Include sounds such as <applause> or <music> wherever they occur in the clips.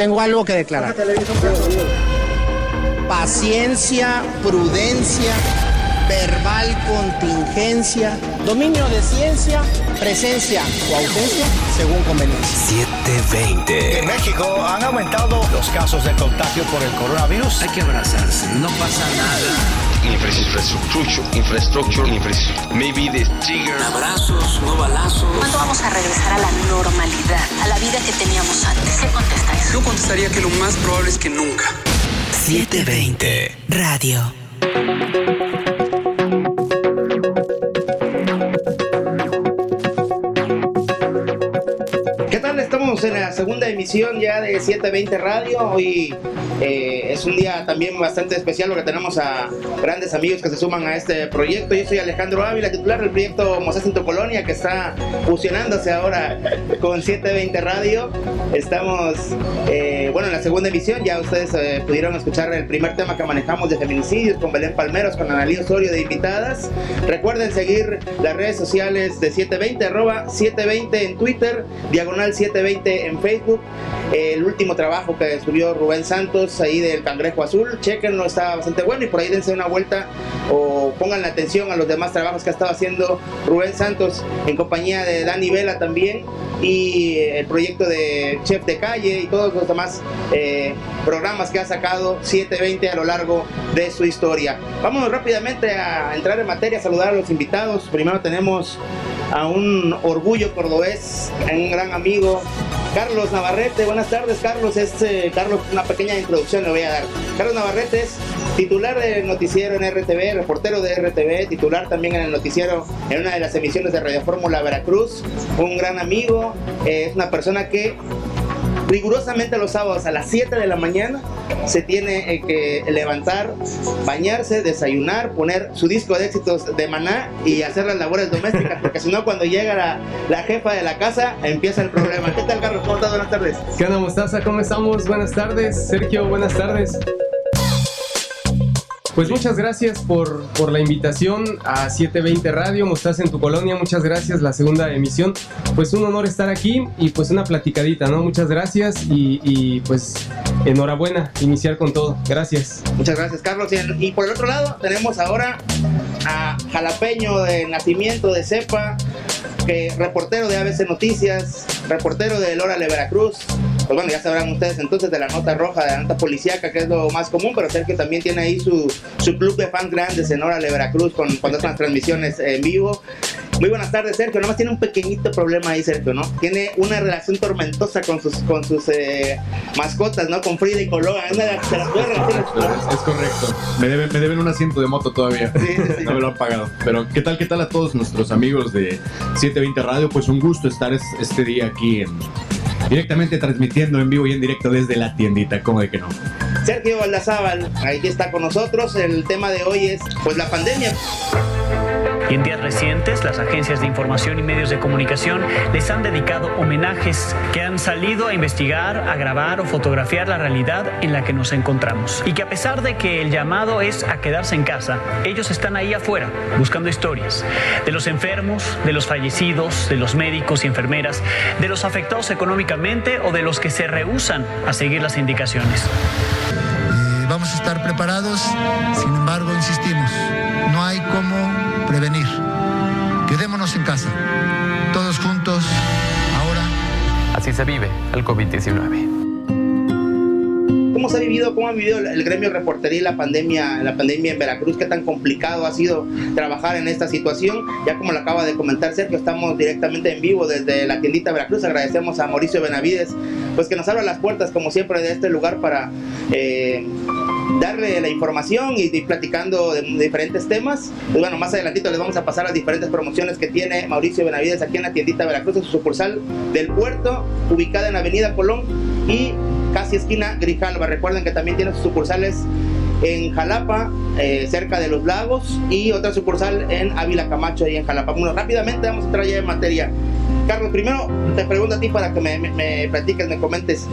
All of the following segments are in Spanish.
Tengo algo que declarar. Paciencia, prudencia, verbal contingencia, dominio de ciencia, presencia o ausencia según conveniencia. 720. En México han aumentado los casos de contagio por el coronavirus. Hay que abrazarse, no pasa nada. Infrastructure, infrastructure, infrastructure. Maybe the trigger. Abrazos, no balazos. ¿Cuándo vamos a regresar a la normalidad, a la vida que teníamos antes? ¿Qué contesta eso? Yo contestaría que lo más probable es que nunca. 720. Radio. ¿Qué tal? Estamos en la segunda emisión ya de 720 Radio. Hoy eh, es un día también bastante especial porque tenemos a grandes amigos que se suman a este proyecto. Yo soy Alejandro Ávila, titular del proyecto Mosés en tu Colonia, que está fusionándose ahora con 720 Radio. Estamos, eh, bueno, en la segunda emisión. Ya ustedes eh, pudieron escuchar el primer tema que manejamos de feminicidios con Belén Palmeros, con Analía Osorio de invitadas. Recuerden seguir las redes sociales de 720, arroba 720 en Twitter, diagonal 720 en Facebook. El último trabajo que subió Rubén Santos ahí del Cangrejo Azul, chequenlo, está bastante bueno y por ahí dense una vuelta o pongan la atención a los demás trabajos que ha estado haciendo Rubén Santos en compañía de Dani Vela también y el proyecto de Chef de Calle y todos los demás eh, programas que ha sacado 720 a lo largo de su historia. Vamos rápidamente a entrar en materia, a saludar a los invitados. Primero tenemos a un orgullo cordobés, a un gran amigo, Carlos Navarrete. Buenas tardes, Carlos. Es, eh, Carlos, una pequeña introducción le voy a dar. Carlos Navarrete es titular del noticiero en RTV, reportero de RTV, titular también en el noticiero en una de las emisiones de Radio Fórmula Veracruz, un gran amigo, eh, es una persona que rigurosamente los sábados a las 7 de la mañana se tiene eh, que levantar, bañarse, desayunar, poner su disco de éxitos de maná y hacer las labores domésticas, porque si no cuando llega la, jefa de la casa empieza el problema. ¿Qué tal Carlos? ¿Cómo estás? Buenas tardes. ¿Qué onda Mostaza? ¿Cómo estamos? Buenas tardes. Sergio, buenas tardes. Pues muchas gracias por, por, la invitación a 720 Radio, Mostaza en tu colonia, muchas gracias, la segunda emisión. Pues un honor estar aquí y pues una platicadita, ¿no? Muchas gracias y, y pues enhorabuena, iniciar con todo. Gracias. Muchas gracias, Carlos. Y, por el otro lado tenemos ahora a Jalapeño de nacimiento de Cepa, que reportero de ABC Noticias, reportero de Lórale Veracruz, pues bueno, ya sabrán ustedes entonces de la nota roja, de la nota policíaca, que es lo más común, pero Sergio también tiene ahí su, su club de fans grandes en Órale Veracruz con, con otras transmisiones en vivo. Muy buenas tardes, Sergio. Nomás tiene un pequeñito problema ahí, Sergio, ¿no? Tiene una relación tormentosa con sus, con sus eh, mascotas, ¿no? Con Frida y Coloa. Una de las, de las es, es correcto. Me deben, me deben un asiento de moto todavía. Sí, sí, sí. No me lo han pagado. Pero, ¿qué tal, qué tal a todos nuestros amigos de 720 Radio? Pues un gusto estar es, este día aquí en, directamente transmitiendo en vivo y en directo desde la tiendita, ¿cómo de que no? Sergio Valdazábal, ahí está con nosotros. El tema de hoy es pues la pandemia. Y en días recientes, las agencias de información y medios de comunicación les han dedicado homenajes que han salido a investigar, a grabar o fotografiar la realidad en la que nos encontramos. Y que a pesar de que el llamado es a quedarse en casa, ellos están ahí afuera buscando historias de los enfermos, de los fallecidos, de los médicos y enfermeras, de los afectados económicamente o de los que se rehusan a seguir las indicaciones. Eh, vamos a estar preparados, sin embargo, insistimos, no hay cómo prevenir. Quedémonos en casa, todos juntos, ahora. Así se vive el COVID-19. ¿Cómo se ha vivido, cómo ha vivido el gremio reportería y la pandemia, la pandemia en Veracruz? ¿Qué tan complicado ha sido trabajar en esta situación? Ya como lo acaba de comentar Sergio, estamos directamente en vivo desde la tiendita Veracruz. Agradecemos a Mauricio Benavides, pues que nos abra las puertas, como siempre, de este lugar para eh, darle la información y platicando de, de diferentes temas. Pues bueno, más adelantito les vamos a pasar las diferentes promociones que tiene Mauricio Benavides aquí en la tiendita Veracruz, en su sucursal del puerto, ubicada en Avenida Colón y casi esquina Grijalva. Recuerden que también tiene sus sucursales en Jalapa, eh, cerca de los lagos, y otra sucursal en Ávila Camacho, ahí en Jalapa. Bueno, rápidamente vamos a entrar ya en materia. Carlos, primero te pregunto a ti para que me, me, me platiques, me comentes.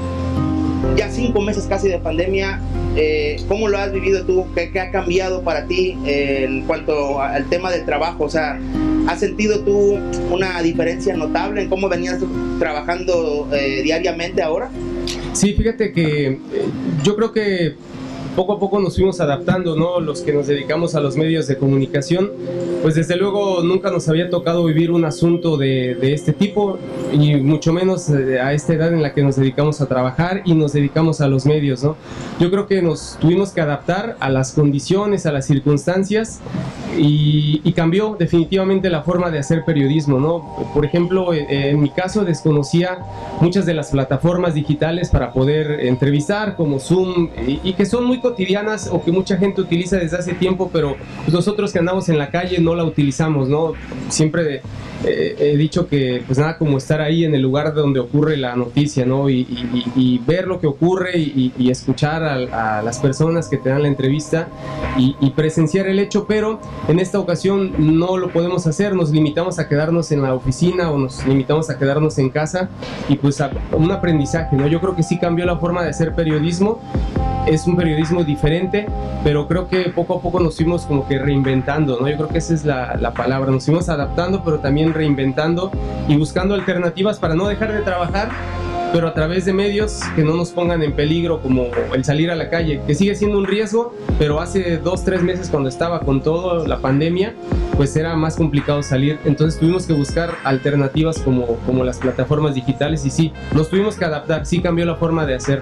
Ya cinco meses casi de pandemia, eh, ¿cómo lo has vivido tú? ¿Qué, ¿Qué, ha cambiado para ti eh, en cuanto al tema del trabajo? O sea, ¿has sentido tú una diferencia notable en cómo venías trabajando eh, diariamente ahora? Sí, fíjate que eh, yo creo que poco a poco nos fuimos adaptando, ¿no? Los que nos dedicamos a los medios de comunicación, pues desde luego nunca nos había tocado vivir un asunto de, de este tipo y mucho menos eh, a esta edad en la que nos dedicamos a trabajar y nos dedicamos a los medios, ¿no? Yo creo que nos tuvimos que adaptar a las condiciones, a las circunstancias y, y cambió definitivamente la forma de hacer periodismo, ¿no? Por ejemplo, eh, en mi caso desconocía muchas de las plataformas digitales para poder entrevistar como Zoom y, y que son muy cotidianas o que mucha gente utiliza desde hace tiempo, pero pues nosotros que andamos en la calle no la utilizamos, ¿no? Siempre eh, he dicho que pues nada como estar ahí en el lugar donde ocurre la noticia, ¿no? Y, y- y ver lo que ocurre y, y escuchar a, a las personas que te dan la entrevista y, presenciar el hecho, pero en esta ocasión no lo podemos hacer, nos limitamos a quedarnos en la oficina o nos limitamos a quedarnos en casa y pues a un aprendizaje, ¿no? Yo creo que sí cambió la forma de hacer periodismo es un periodismo diferente, pero creo que poco a poco nos fuimos como que reinventando, ¿no? Yo creo que esa es la, la palabra, nos fuimos adaptando, pero también reinventando y buscando alternativas para no dejar de trabajar, pero a través de medios que no nos pongan en peligro, como el salir a la calle, que sigue siendo un riesgo, pero hace dos, tres meses cuando estaba con todo la pandemia, pues era más complicado salir, entonces tuvimos que buscar alternativas como, como las plataformas digitales y sí, nos tuvimos que adaptar, sí cambió la forma de hacer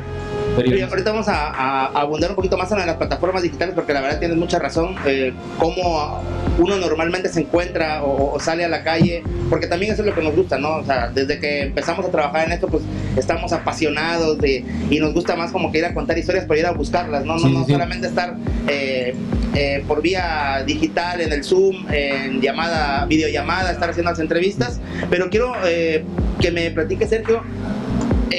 Y ahorita vamos a, a- a abundar un poquito más en las plataformas digitales porque la verdad tienes mucha razón. Eh, cómo uno normalmente se encuentra o, o sale a la calle, porque también eso es lo que nos gusta, ¿no? O sea, desde que empezamos a trabajar en esto, pues estamos apasionados de, y nos gusta más como que ir a contar historias, pero ir a buscarlas, ¿no? No, Sí, no sí. solamente estar eh, eh, por vía digital, en el Zoom, en llamada, videollamada, estar haciendo las entrevistas, pero quiero eh, que me platique, Sergio,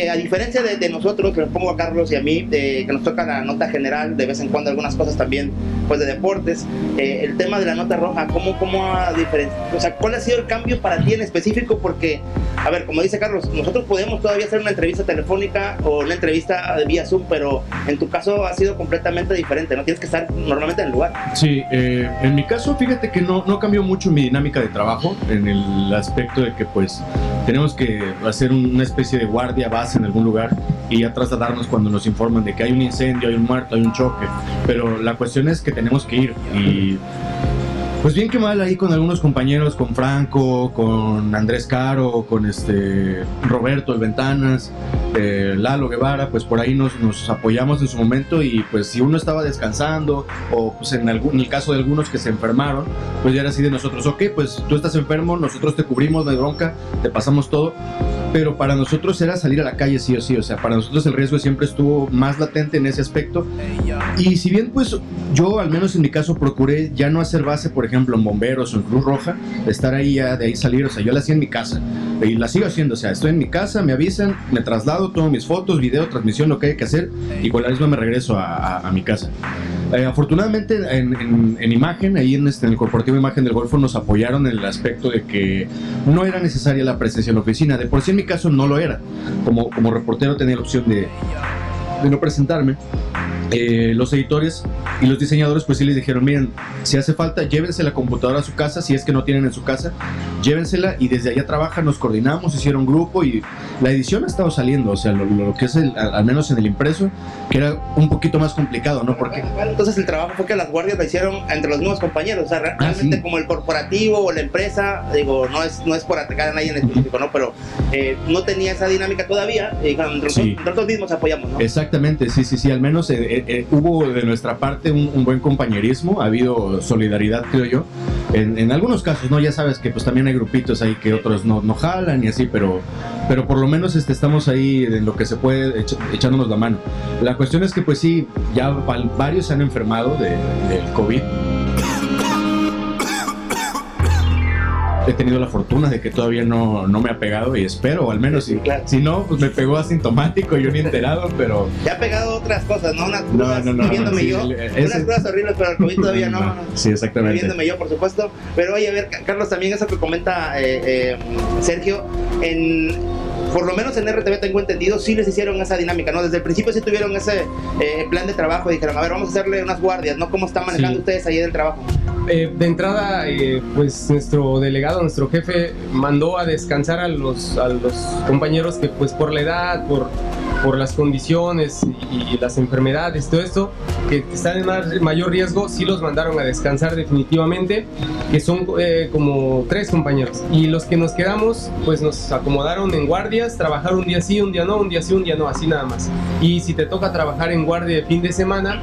eh, a diferencia de, de nosotros, que nos pongo a Carlos y a mí, que nos toca la nota general, de vez en cuando algunas cosas también, pues de deportes, eh, el tema de la nota roja, ¿cómo, cómo ha? O sea, ¿cuál ha sido el cambio para ti en específico? Porque, a ver, como dice Carlos, nosotros podemos todavía hacer una entrevista telefónica o una entrevista vía Zoom, pero en tu caso ha sido completamente diferente, ¿no? Tienes que estar normalmente en el lugar. Sí, eh, en mi caso, fíjate que no, no cambió mucho mi dinámica de trabajo en el aspecto de que pues tenemos que hacer un- una especie de guardia base en algún lugar y ya trasladarnos cuando nos informan de que hay un incendio, hay un muerto, hay un choque. Pero la cuestión es que tenemos que ir. Y pues bien que mal ahí con algunos compañeros, con Franco, con Andrés Caro, con este Roberto el Ventanas, eh, Lalo Guevara, pues por ahí nos, nos apoyamos en su momento y pues si uno estaba descansando o pues en, algún, en el caso de algunos que se enfermaron, pues ya era así de nosotros, ok, pues tú estás enfermo, nosotros te cubrimos, no hay bronca, te pasamos todo, pero para nosotros era salir a la calle sí o sí, o sea, para nosotros el riesgo siempre estuvo más latente en ese aspecto y si bien pues yo al menos en mi caso procuré ya no hacer base, por ejemplo, en bomberos o en Cruz Roja, estar ahí ya, de ahí salir, o sea, yo la hacía en mi casa y la sigo haciendo, o sea, estoy en mi casa, me avisan, me traslado, tomo mis fotos, video, transmisión, lo que hay que hacer y con la misma me regreso a, a- a mi casa. Eh, afortunadamente en, en- en imagen, ahí en, este, en el corporativo Imagen del Golfo nos apoyaron en el aspecto de que no era necesaria la presencia en la oficina, de por sí en mi caso no lo era, como, como reportero tenía la opción de no presentarme. Eh, los editores y los diseñadores pues sí les dijeron, miren, si hace falta, llévense la computadora a su casa, si es que no tienen en su casa, llévensela y desde allá trabajan, nos coordinamos, hicieron grupo y la edición ha estado saliendo, o sea, lo, lo que es el, al menos en el impreso, que era un poquito más complicado, ¿no? Porque Entonces el trabajo fue que las guardias lo hicieron entre los mismos compañeros, o sea, re- realmente como el corporativo o la empresa, digo, no es, no es por atacar a nadie en específico, ¿no? Pero eh, no tenía esa dinámica todavía y entre, nosotros- Sí. entre nosotros mismos apoyamos, ¿no? Exactamente, sí, sí, sí, al menos eh, eh, eh, hubo de nuestra parte un, un buen compañerismo, ha habido solidaridad, creo yo. En, en algunos casos, ¿no? Ya sabes que pues también hay grupitos ahí que otros no, no jalan y así, pero, pero por lo menos este, estamos ahí en lo que se puede echa- echándonos la mano. La cuestión es que pues sí, ya varios se han enfermado de- del COVID. He tenido la fortuna de que todavía no, no me ha pegado y espero, al menos si, si no, pues me pegó asintomático, yo ni enterado, <laughs> pero... Te ha pegado otras cosas, ¿no? Unas crudas, no, no, viéndome sí, yo, unas crudas horribles, pero el COVID todavía <laughs> no. Sí, exactamente. viéndome yo, por supuesto. Pero oye, a ver, Ca- Carlos, también eso que comenta eh, eh, Sergio, en, por lo menos en RTV tengo entendido, sí les hicieron esa dinámica, ¿no? Desde el principio sí tuvieron ese eh, plan de trabajo, dijeron, a ver, vamos a hacerle unas guardias, ¿no? ¿Cómo están manejando Sí. ustedes ahí en el trabajo? Eh, de entrada, eh, pues nuestro delegado, nuestro jefe, mandó a descansar a los, a los compañeros que pues por la edad, por, por las condiciones y, las enfermedades, todo esto, que están en mayor riesgo, sí los mandaron a descansar definitivamente, que son eh, como tres compañeros. Y los que nos quedamos, pues nos acomodaron en guardias, trabajar un día sí, un día no, un día sí, un día no, así nada más. Y si te toca trabajar en guardia de fin de semana,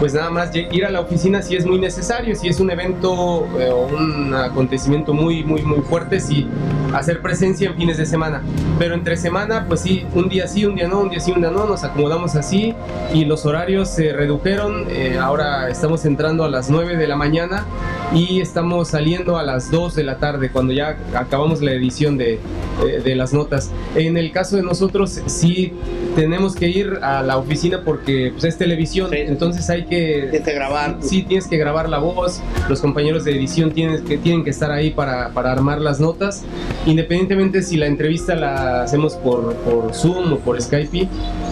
pues nada más ir a la oficina si es muy necesario, si es un evento eh, o un acontecimiento muy, muy, muy fuerte, si hacer presencia en fines de semana. Pero entre semana, pues sí, un día sí, un día no, un día sí, un día no, nos acomodamos así y los horarios se redujeron. Eh, ahora estamos entrando a las 9 de la mañana y estamos saliendo a las 2 de la tarde cuando ya acabamos la edición de, eh, de las notas. En el caso de nosotros, sí tenemos que ir a la oficina porque pues, es televisión, entonces hay que... Tienes que grabar. Sí, tienes que grabar la voz, los compañeros de edición tienen que, tienen que estar ahí para, para armar las notas, independientemente si la entrevista la hacemos por, por Zoom o por Skype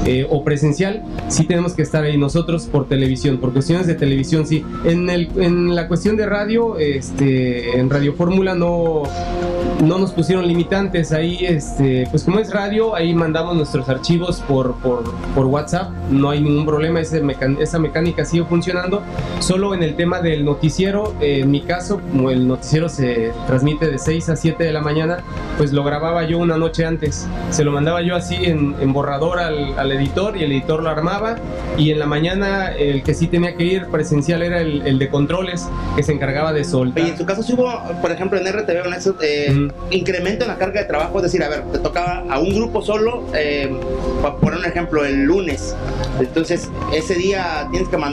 eh, o presencial, sí tenemos que estar ahí nosotros por televisión, por cuestiones de televisión, sí. En, el, en la cuestión de radio, este, en Radio Fórmula no no nos pusieron limitantes. Ahí, este, pues como es radio, ahí mandamos nuestros archivos por, por, por WhatsApp. No hay ningún problema, ese esa mecánica sigue funcionando. Solo en el tema del noticiero, en mi caso, como el noticiero se transmite de 6 a 7 de la mañana, pues lo grababa yo una noche antes. Se lo mandaba yo así en, en borrador al, al, editor y el editor lo armaba. Y en la mañana el que sí tenía que ir presencial era el, el de controles, que se encargaba de soltar. Y en su caso, si hubo, por ejemplo, en RTV, en eso, eh, incremento en la carga de trabajo, es decir, a ver, te tocaba a un grupo solo, eh, para poner un ejemplo, el lunes, entonces ese día tienes que mandar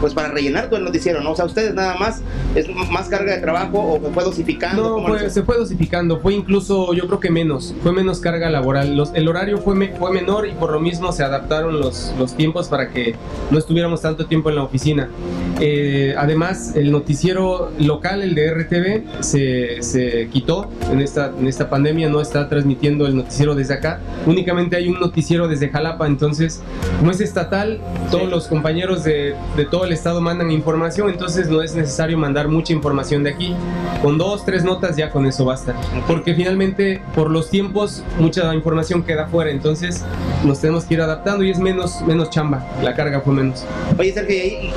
pues para rellenar todo el noticiero, ¿no? O sea, ustedes nada más, ¿es más carga de trabajo o se fue dosificando? No, se fue dosificando, fue incluso yo creo que menos, fue menos carga laboral, Los, el horario fue, fue menor y por lo mismo se adaptaron los, los tiempos para que no estuviéramos tanto tiempo en la oficina. Eh, además, el noticiero local, el de RTV, se, se quitó en esta, en esta pandemia, no está transmitiendo el noticiero desde acá, únicamente hay un noticiero desde Jalapa, entonces, como es estatal, todos los compañeros de, de todo el estado mandan información, entonces no es necesario mandar mucha información de aquí. Con dos, tres notas ya con eso basta. Porque finalmente, por los tiempos, mucha información queda fuera, entonces nos tenemos que ir adaptando y es menos, menos chamba, la carga fue menos. Oye, Sergio, ¿y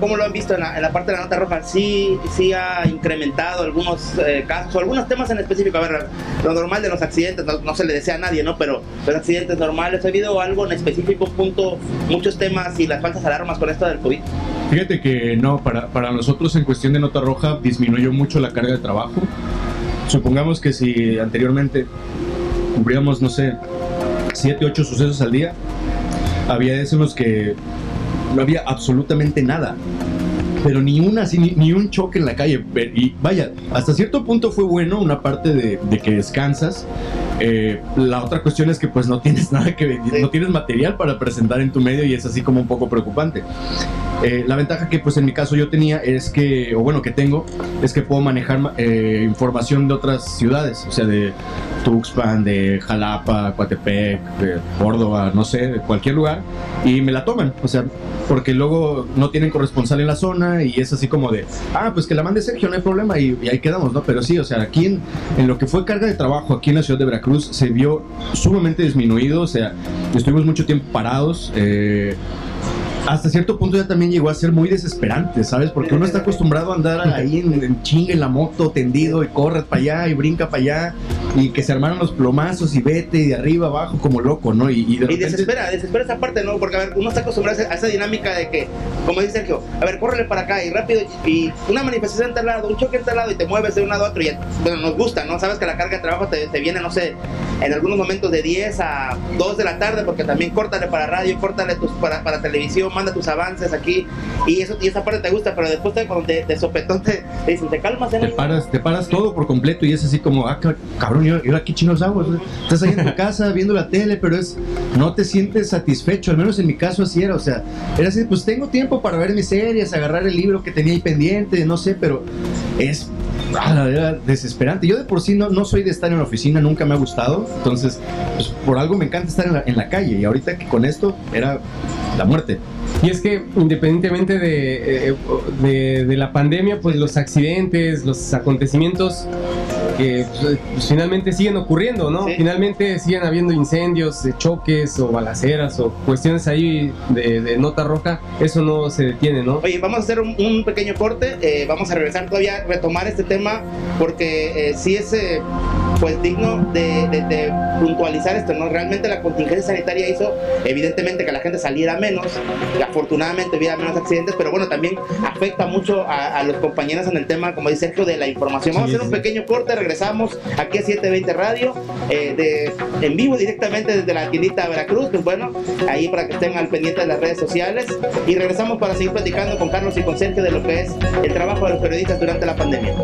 cómo, lo han visto en la, parte de la nota roja? ¿Sí, sí ha incrementado algunos eh, casos algunos temas en específico? A ver, lo normal de los accidentes, no, se le desea a nadie, ¿no? Pero los accidentes normales, ¿ha habido algo en específico, punto, muchos temas y las falsas alarmas con esto del COVID? Fíjate que no, para, para nosotros en cuestión de nota roja disminuyó mucho la carga de trabajo. Supongamos que si anteriormente cubríamos, no sé, 7, 8 sucesos al día, había decimos que no había absolutamente nada. Pero ni una, ni, ni, un choque en la calle. Y vaya, hasta cierto punto fue bueno una parte de, de que descansas, eh, la otra cuestión es que pues no tienes <laughs> nada que no tienes material para presentar en tu medio y es así como un poco preocupante. Eh, la ventaja que pues en mi caso yo tenía es que, o bueno que tengo, es que puedo manejar eh, información de otras ciudades, o sea de Tuxpan, de Jalapa, Coatepec, de Córdoba, no sé, de cualquier lugar, y me la toman, o sea, porque luego no tienen corresponsal en la zona y es así como de, ah, pues que la mande Sergio, no hay problema y, ahí quedamos, ¿no? Pero sí, o sea, aquí en, en lo que fue carga de trabajo aquí en la ciudad de Veracruz, se vio sumamente disminuido, o sea, estuvimos mucho tiempo parados. Eh, hasta cierto punto ya también llegó a ser muy desesperante, ¿sabes? Porque uno está acostumbrado a andar ahí en, en chinga en la moto, tendido y corre para allá y brinca para allá y que se armaron los plomazos y vete de arriba abajo como loco, ¿no? Y, y, desespera, desespera esa parte, ¿no? Porque a ver, uno está acostumbrado a esa dinámica de que, como dice Sergio, a ver, córrele para acá y rápido y una manifestación en tal lado, un choque en tal lado y te mueves de un lado a otro y bueno, nos gusta, ¿no? Sabes que la carga de trabajo te, te viene, no sé, en algunos momentos de 10 a 2 de la tarde porque también córtale para radio, córtale tus, para, para televisión, manda tus avances aquí y eso y esa parte te gusta, pero después te, cuando te, te sopetón te, dicen, te calmas. Te paras, te paras todo por completo y es así como, ah, cabrón, yo, yo aquí chinos hago? Estás ahí en tu <laughs> casa viendo la tele, pero es, no te sientes satisfecho, al menos en mi caso así era, o sea, era así, pues tengo tiempo para ver mis series, agarrar el libro que tenía ahí pendiente, no sé, pero es ah, era desesperante. Yo de por sí no, no soy de estar en la oficina, nunca me ha gustado. Entonces, pues, por algo me encanta estar en la, calle. Y ahorita que con esto era la muerte. Y es que independientemente de, eh, de, de, la pandemia, pues los accidentes, los acontecimientos que pues, finalmente siguen ocurriendo, ¿no? Finalmente siguen habiendo incendios, eh, choques o balaceras o cuestiones ahí de, nota roja, eso no se detiene, ¿no? Oye, vamos a hacer un, pequeño corte, eh, vamos a regresar todavía, retomar este tema, porque sí es pues digno de, puntualizar esto, ¿no? Realmente la contingencia sanitaria hizo evidentemente que la gente saliera menos, y afortunadamente hubiera menos accidentes, pero bueno, también afecta mucho a, los compañeros en el tema, como dice Sergio, de la información. Vamos a hacer un pequeño corte, regresamos aquí a 720 Radio, eh, de, en vivo directamente desde la tiendita Veracruz, pues bueno, ahí para que estén al pendiente de las redes sociales, y regresamos para seguir platicando con Carlos y con Sergio de lo que es el trabajo de los periodistas durante la pandemia.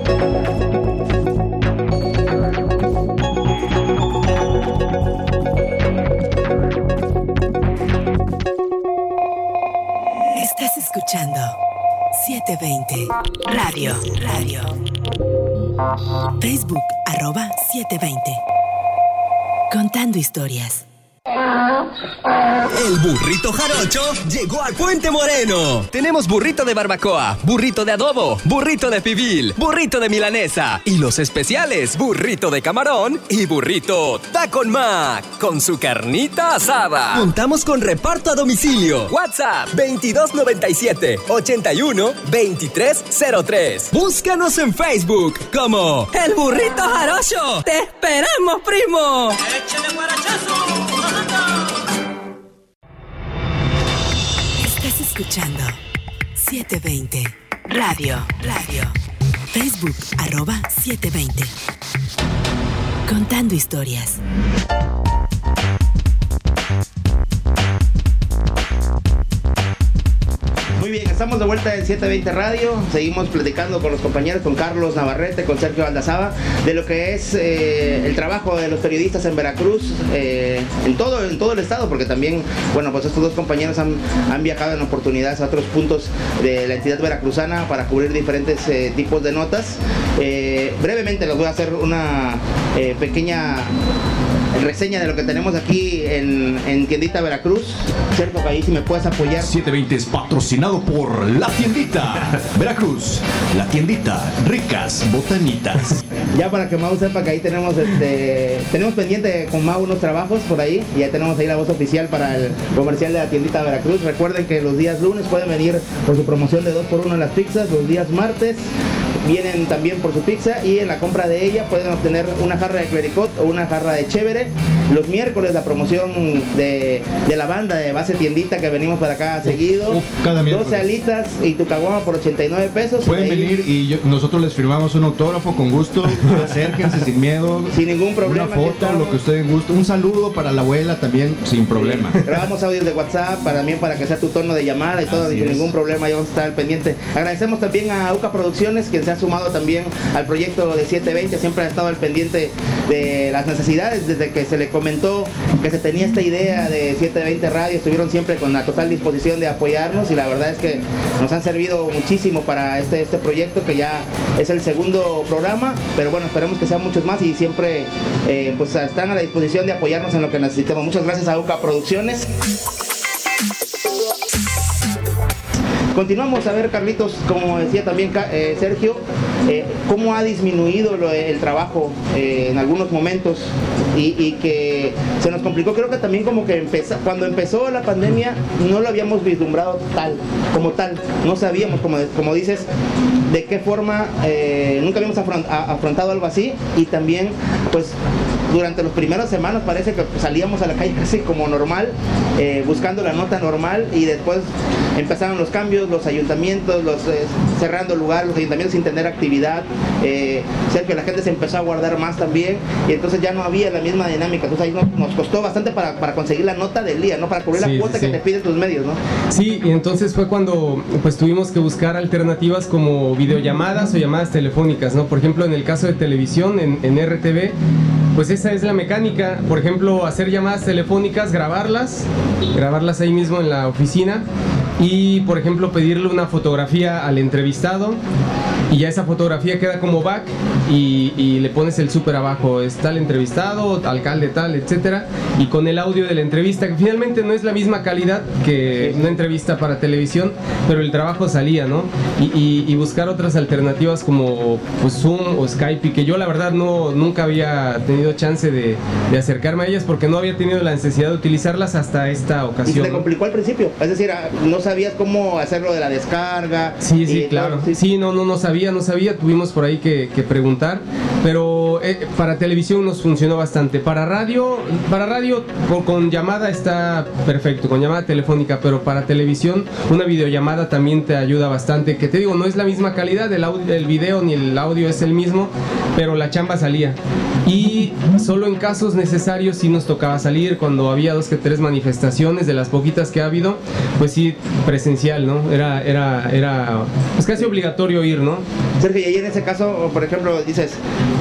Escuchando 720 Radio, Radio. Facebook arroba 720. Contando historias. El burrito jarocho llegó al Puente Moreno. Tenemos burrito de barbacoa, burrito de adobo, burrito de pibil, burrito de milanesa y los especiales, burrito de camarón y burrito tacon mac con su carnita asada. Contamos con reparto a domicilio. WhatsApp 2297 81 2303. Búscanos en Facebook como El Burrito Jarocho. ¡Te esperamos, primo! ¡Échale escuchando 720 Radio, Radio. Facebook arroba 720. Contando historias. Bien, estamos de vuelta en 720 Radio. Seguimos platicando con los compañeros, con Carlos Navarrete, con Sergio Aldazaba, de lo que es eh, el trabajo de los periodistas en Veracruz, eh, en, todo, en todo el estado, porque también, bueno, pues estos dos compañeros han, viajado en oportunidades a otros puntos de la entidad veracruzana para cubrir diferentes eh, tipos de notas. brevemente les voy a hacer una pequeña reseña de lo que tenemos aquí en, en Tiendita Veracruz. Cierto que ahí si me puedes apoyar. 720 es patrocinado por La Tiendita <laughs> Veracruz. La Tiendita, ricas botanitas. ya para que Mau sepa que ahí tenemos este tenemos pendiente con Mau unos trabajos por ahí y ya tenemos ahí la voz oficial para el comercial de la Tiendita Veracruz. Recuerden que los días lunes pueden venir por su promoción de 2x1 en las pizzas, los días martes vienen también por su pizza y en la compra de ella pueden obtener una jarra de clericot o una jarra de chévere. Los miércoles la promoción de, la banda de base tiendita que venimos para acá seguido. 12 alitas y tu caguama por 89 pesos. Pueden venir y nosotros les firmamos un autógrafo con gusto. <laughs> Acérquense sin miedo. Sin ningún problema. Una foto, lo que ustedes gusten. Un saludo para la abuela también sin problema. <laughs> Grabamos audios de WhatsApp para, también para que sea tu tono de llamada y todo, sin ningún problema. Ya vamos a estar pendiente. Agradecemos también a UCA Producciones, quien se ha sumado también al proyecto de 720, siempre ha estado al pendiente de las necesidades desde que se le comentó que se tenía esta idea de 720 Radio, estuvieron siempre con la total disposición de apoyarnos y la verdad es que nos han servido muchísimo para este, este proyecto que ya es el segundo programa, pero bueno, esperemos que sean muchos más y siempre eh, pues están a la disposición de apoyarnos en lo que necesitemos. Muchas gracias a UCA Producciones. Continuamos a ver, Carlitos, como decía también eh, Sergio, eh, cómo ha disminuido el trabajo eh, en algunos momentos y, que se nos complicó. Creo que también como que cuando empezó la pandemia no lo habíamos vislumbrado tal, como tal. No sabíamos, como, como dices, de qué forma, nunca habíamos afrontado algo así y también pues durante las primeras semanas parece que salíamos a la calle casi como normal, buscando la nota normal y después empezaron los cambios, los ayuntamientos, los eh, cerrando lugar, los ayuntamientos sin tener actividad, eh, que la gente se empezó a guardar más también y entonces ya no había la misma dinámica, entonces ahí nos, costó bastante para, conseguir la nota del día, ¿no? Para cubrir la cuota que te piden tus medios, ¿no? Sí, y entonces fue cuando pues tuvimos que buscar alternativas como videollamadas o llamadas telefónicas, ¿no? Por ejemplo, en el caso de televisión, en, en RTV, pues esa es la mecánica, por ejemplo, hacer llamadas telefónicas, grabarlas, grabarlas ahí mismo en la oficina y, por ejemplo, pedirle una fotografía al entrevistado y ya esa fotografía queda como back y, y le pones el súper abajo, está el entrevistado, alcalde tal, etcétera, y con el audio de la entrevista, que finalmente no es la misma calidad que una entrevista para televisión, pero el trabajo salía, ¿no? Y, y, buscar otras alternativas como pues, Zoom o Skype, y que yo la verdad no, nunca había tenido chance de, de acercarme a ellas porque no había tenido la necesidad de utilizarlas hasta esta ocasión. Y se te complicó al principio, es decir, ah, no sabías cómo hacerlo de la descarga. Sí, sí, claro. sí. no, no, no sabía, no sabía, tuvimos por ahí que, preguntar, pero eh, para televisión nos funcionó bastante. Para radio, para radio con, llamada está perfecto, con llamada telefónica, pero para televisión una videollamada también te ayuda bastante. Que te digo, no es la misma calidad, el, audio, el video ni el audio es el mismo, pero la chamba salía. Y solo en casos necesarios sí nos tocaba salir, cuando había dos que tres manifestaciones de las poquitas que ha habido, pues sí, presencial, ¿no? Era, era, era pues casi obligatorio ir, ¿no? Sergio, y ahí en ese caso, por ejemplo, dices,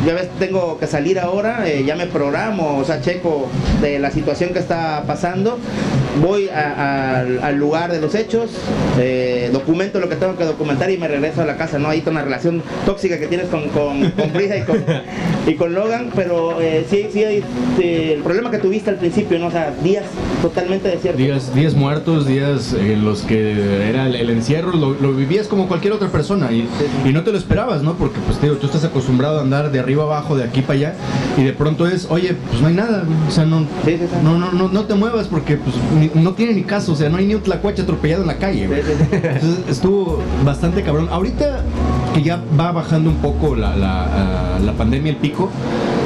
ya ves, tengo que salir ahora, eh, ya me programo, o sea, checo de la situación que está pasando, voy al lugar de los hechos, eh, documento lo que tengo que documentar y me regreso a la casa, ¿no? Ahí con la relación tóxica que tienes con, con, con Brisa y con, <laughs> y con Logan, pero eh, sí, sí, hay, el problema que tuviste al principio, ¿no? O sea, días totalmente desiertos. Días, días muertos, días en los que era el, encierro, lo, vivías como cualquier otra persona y, y, no te lo esperabas, ¿no? Porque pues digo, tú estás acostumbrado a andar de arriba abajo, de aquí para allá, y de pronto es, oye, pues no hay nada, o sea, no, no, no, no, no te muevas porque pues no tiene ni caso, o sea, no hay ni un tlacuache atropellado en la calle. Entonces estuvo bastante cabrón. Ahorita que ya va bajando un poco la, la, la pandemia, el pico,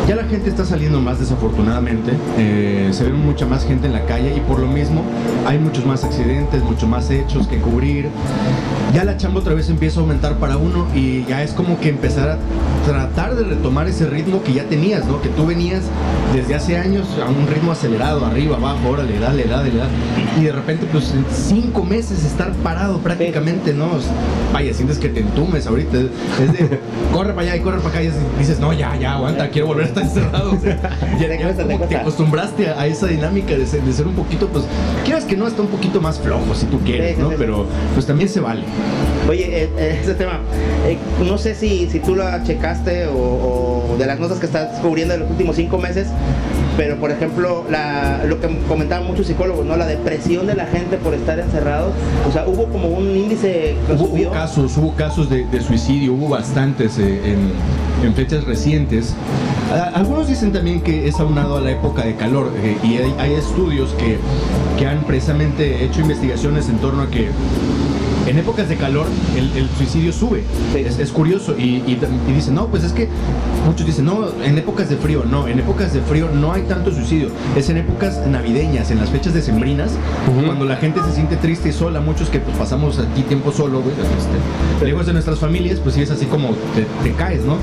ya la gente está saliendo más desafortunadamente, eh, se ve mucha más gente en la calle y por lo mismo hay muchos más accidentes, muchos más hechos que cubrir. Ya la chamba otra vez empieza a aumentar para uno y ya es como que empezar a tratar de retomar ese ritmo que ya tenías, ¿no? Que tú venías desde hace años a un ritmo acelerado, arriba, abajo, órale, dale, dale, dale. Y de repente, pues en cinco meses estar parado prácticamente, ¿no? Vaya, sientes que te entumes ahorita. Es de <laughs> corre para allá y corre para acá y dices, no, ya, ya, aguanta, quiero volver a encerrado. ya, te, acostumbraste a, esa dinámica de ser, de ser, un poquito, pues, quieras que no, está un poquito más flojo si tú quieres, ¿no? Pero pues también se vale. Oye, eh, eh, ese tema, eh, no sé si, si tú lo checaste o, de las notas que estás cubriendo en los últimos cinco meses, pero por ejemplo, la, lo que comentaban muchos psicólogos, ¿no? La depresión de la gente por estar encerrados, o sea, hubo como un índice que hubo, hubo casos, hubo casos de, suicidio, hubo bastantes en, en fechas recientes. Algunos dicen también que es aunado a la época de calor eh, y hay, estudios que, que han precisamente hecho investigaciones en torno a que en épocas de calor el, suicidio sube. Es, curioso. Y, dicen, no, pues es que muchos dicen, no, en épocas de frío, no, en épocas de frío no hay tanto suicidio. Es en épocas navideñas, en las fechas decembrinas, cuando la gente se siente triste y sola, muchos que pues, pasamos aquí tiempo solo, este, lejos de nuestras familias, pues sí es así como te, caes, ¿no?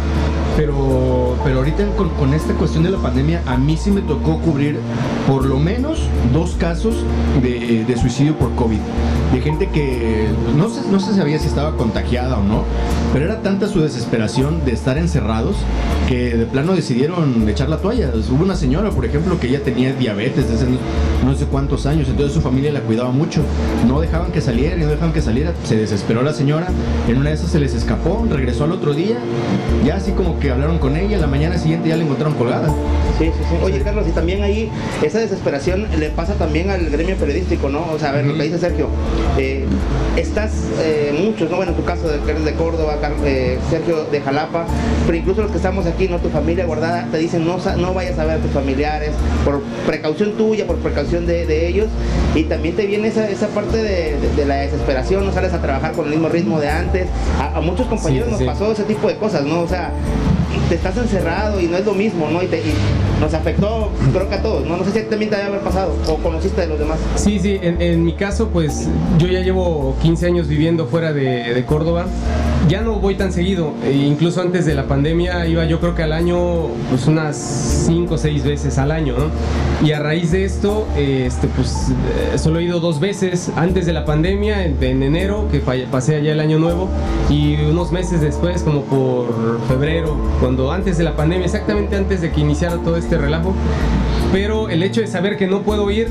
Pero, pero ahorita con, esta cuestión de la pandemia, a mí sí me tocó cubrir por lo menos dos casos de, de suicidio por COVID. De gente que no sé, no se sabía si estaba contagiada o no, pero era tanta su desesperación de estar encerrados que de plano decidieron echar la toalla. Hubo una señora, por ejemplo, que ya tenía diabetes desde no sé cuántos años, entonces su familia la cuidaba mucho. No dejaban que saliera y no dejaban que saliera. Se desesperó la señora, en una de esas se les escapó, regresó al otro día, ya así como que hablaron con ella, la mañana siguiente ya la encontraron colgada. Sí, sí, sí. Oye, Carlos, y también ahí esa desesperación le pasa también al gremio periodístico, ¿no? O sea, a ver, lo que dice Sergio, eh, eh, muchos, ¿no? Bueno, en tu caso, que eres de Córdoba, eh, Sergio de Jalapa, pero incluso los que estamos aquí, ¿no? Tu familia guardada, te dicen no, no vayas a ver a tus familiares, por precaución tuya, por precaución de, ellos, y también te viene esa, esa parte de, la desesperación, no sales a trabajar con el mismo ritmo de antes. A, muchos compañeros nos pasó ese tipo de cosas, ¿no? O sea, te estás encerrado y no es lo mismo, ¿no? Y, nos afectó, creo que a todos, ¿no? No sé si también te había haber pasado o conociste de los demás. Sí, sí, en, mi caso, pues yo ya llevo 15 años viviendo fuera de, de Córdoba ya no voy tan seguido. E incluso antes de la pandemia iba yo creo que al año pues unas 5 o 6 veces al año, ¿no? Y a raíz de esto, este, pues eh, solo he ido dos veces antes de la pandemia, en, enero, que pasé allá el año nuevo, y unos meses después, como por febrero, cuando antes de la pandemia, exactamente antes de que iniciara todo este relajo. Pero el hecho de saber que no puedo ir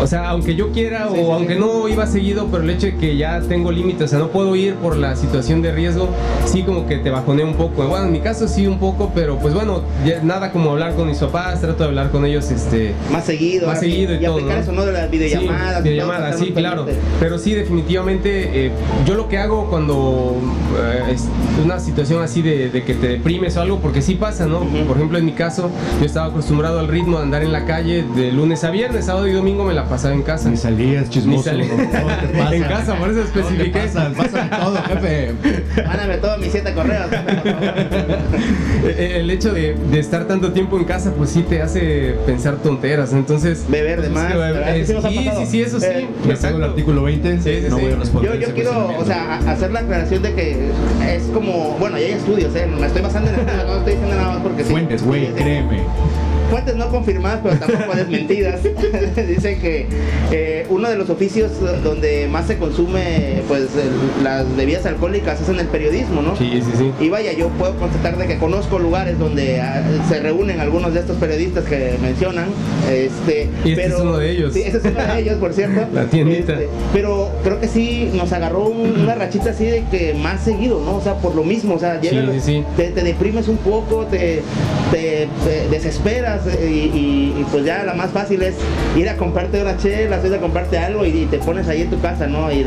o sea, aunque yo quiera o aunque no iba seguido, pero el hecho de que ya tengo límites, o sea, no puedo ir por la situación de riesgo, sí como que te bajonea un poco. Bueno, en mi caso sí un poco, pero pues bueno, nada como hablar con mis papás, trato de hablar con ellos este más seguido, más seguido y, todo. eso, ¿no? De las videollamadas. Sí, videollamadas, sí, claro. Pero sí, definitivamente, eh, yo lo que hago cuando eh, es una situación así de, que te deprimes o algo, porque sí pasa, ¿no? Por ejemplo, en mi caso, yo estaba acostumbrado al ritmo de andar en la calle de lunes a viernes, sábado y domingo me la pasaba en casa. Ni salías chismoso. Ni <laughs> en casa, por eso especifiqué. Pasa, pasa todo, <laughs> jefe. Mándame todos mis siete correos. <laughs> el hecho de, estar tanto tiempo en casa, pues sí te hace pensar tonteras. Entonces. Beber de pues más. sí, sí, sí, eso sí. Eh, me el artículo 20. Sí, no voy a responder. Yo, yo quiero, o sea, hacer la aclaración de que es como. Bueno, ya hay estudios, ¿eh? Me estoy basando en estudios, no estoy diciendo nada más porque sí. Fuentes, güey, créeme fuentes no confirmadas, pero tampoco desmentidas, <laughs> dicen que eh, uno de los oficios donde más se consume pues las bebidas alcohólicas es en el periodismo, ¿no? Sí, sí, sí. Y vaya, yo puedo constatar de que conozco lugares donde ah, se reúnen algunos de estos periodistas que mencionan. Este, y este es uno de ellos. Sí, ese es uno de <laughs> ellos, por cierto. La tiendita. Este, pero creo que sí nos agarró una rachita así de que más seguido, ¿no? O sea, por lo mismo, o sea, llega, te, deprimes un poco, te, te desesperas y, pues ya la más fácil es ir a comprarte una chela, ir a comprarte algo y, te pones ahí en tu casa, ¿no? Y,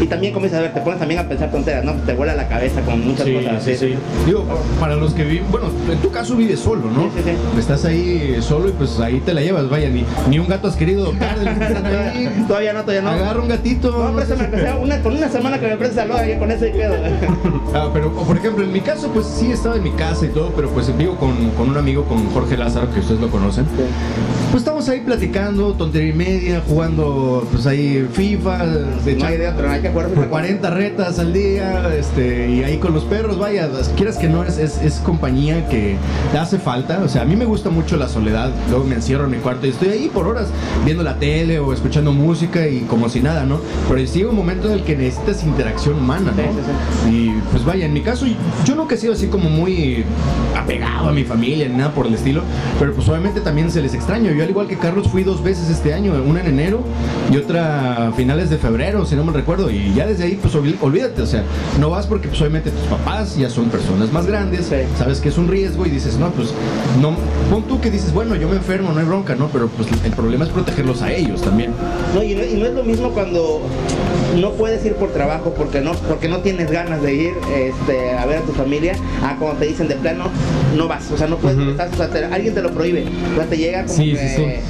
y también comienzas a ver, te pones también a pensar tonteras, ¿no? Te vuela la cabeza con muchas cosas. Sí, sí. Digo, para los que viven, bueno, en tu caso vives solo, ¿no? Sí, sí, Estás ahí solo y pues ahí te la llevas, vaya, ni, ni un gato has querido <laughs> adoptar Todavía no, todavía no. Agarra un gatito. No, préstame, que sea una, con una semana que me prestes algo, con eso y quedo. <laughs> ah, pero por ejemplo, en mi caso, pues sí estaba en mi casa y todo, pero pues vivo con, con un amigo, con Jorge Lázaro, que ustedes lo conocen. Pues estamos ahí platicando, tontería y media, jugando pues ahí FIFA, de no hay idea, pero hay que 40 retas al día, este, y ahí con los perros, vaya, quieras que no, es, es, compañía que te hace falta. O sea, a mí me gusta mucho la soledad, luego me encierro en mi cuarto y estoy ahí por horas viendo la tele o escuchando música y como si nada, ¿no? Pero llega un momento en el que necesitas interacción humana, ¿no? Y pues vaya, en mi caso, yo nunca he sido así como muy apegado a mi familia ni nada por el estilo, pero pues obviamente también se les extraño. Yo al igual que Carlos fui dos veces este año, una en enero y otra a finales de febrero, si no me recuerdo. Y ya desde ahí, pues olvídate, o sea, no vas porque pues obviamente tus papás ya son personas más grandes, sabes que es un riesgo y dices, no, pues no, pon tú que dices, bueno, yo me enfermo, no hay bronca, ¿no? Pero pues el problema es protegerlos a ellos también. No, y no, y no es lo mismo cuando no puedes ir por trabajo porque no, porque no tienes ganas de ir este, a ver a tu familia, a como te dicen de plano, no vas, o sea, no puedes, estás, alguien te lo prohíbe, o sea, te llega como que,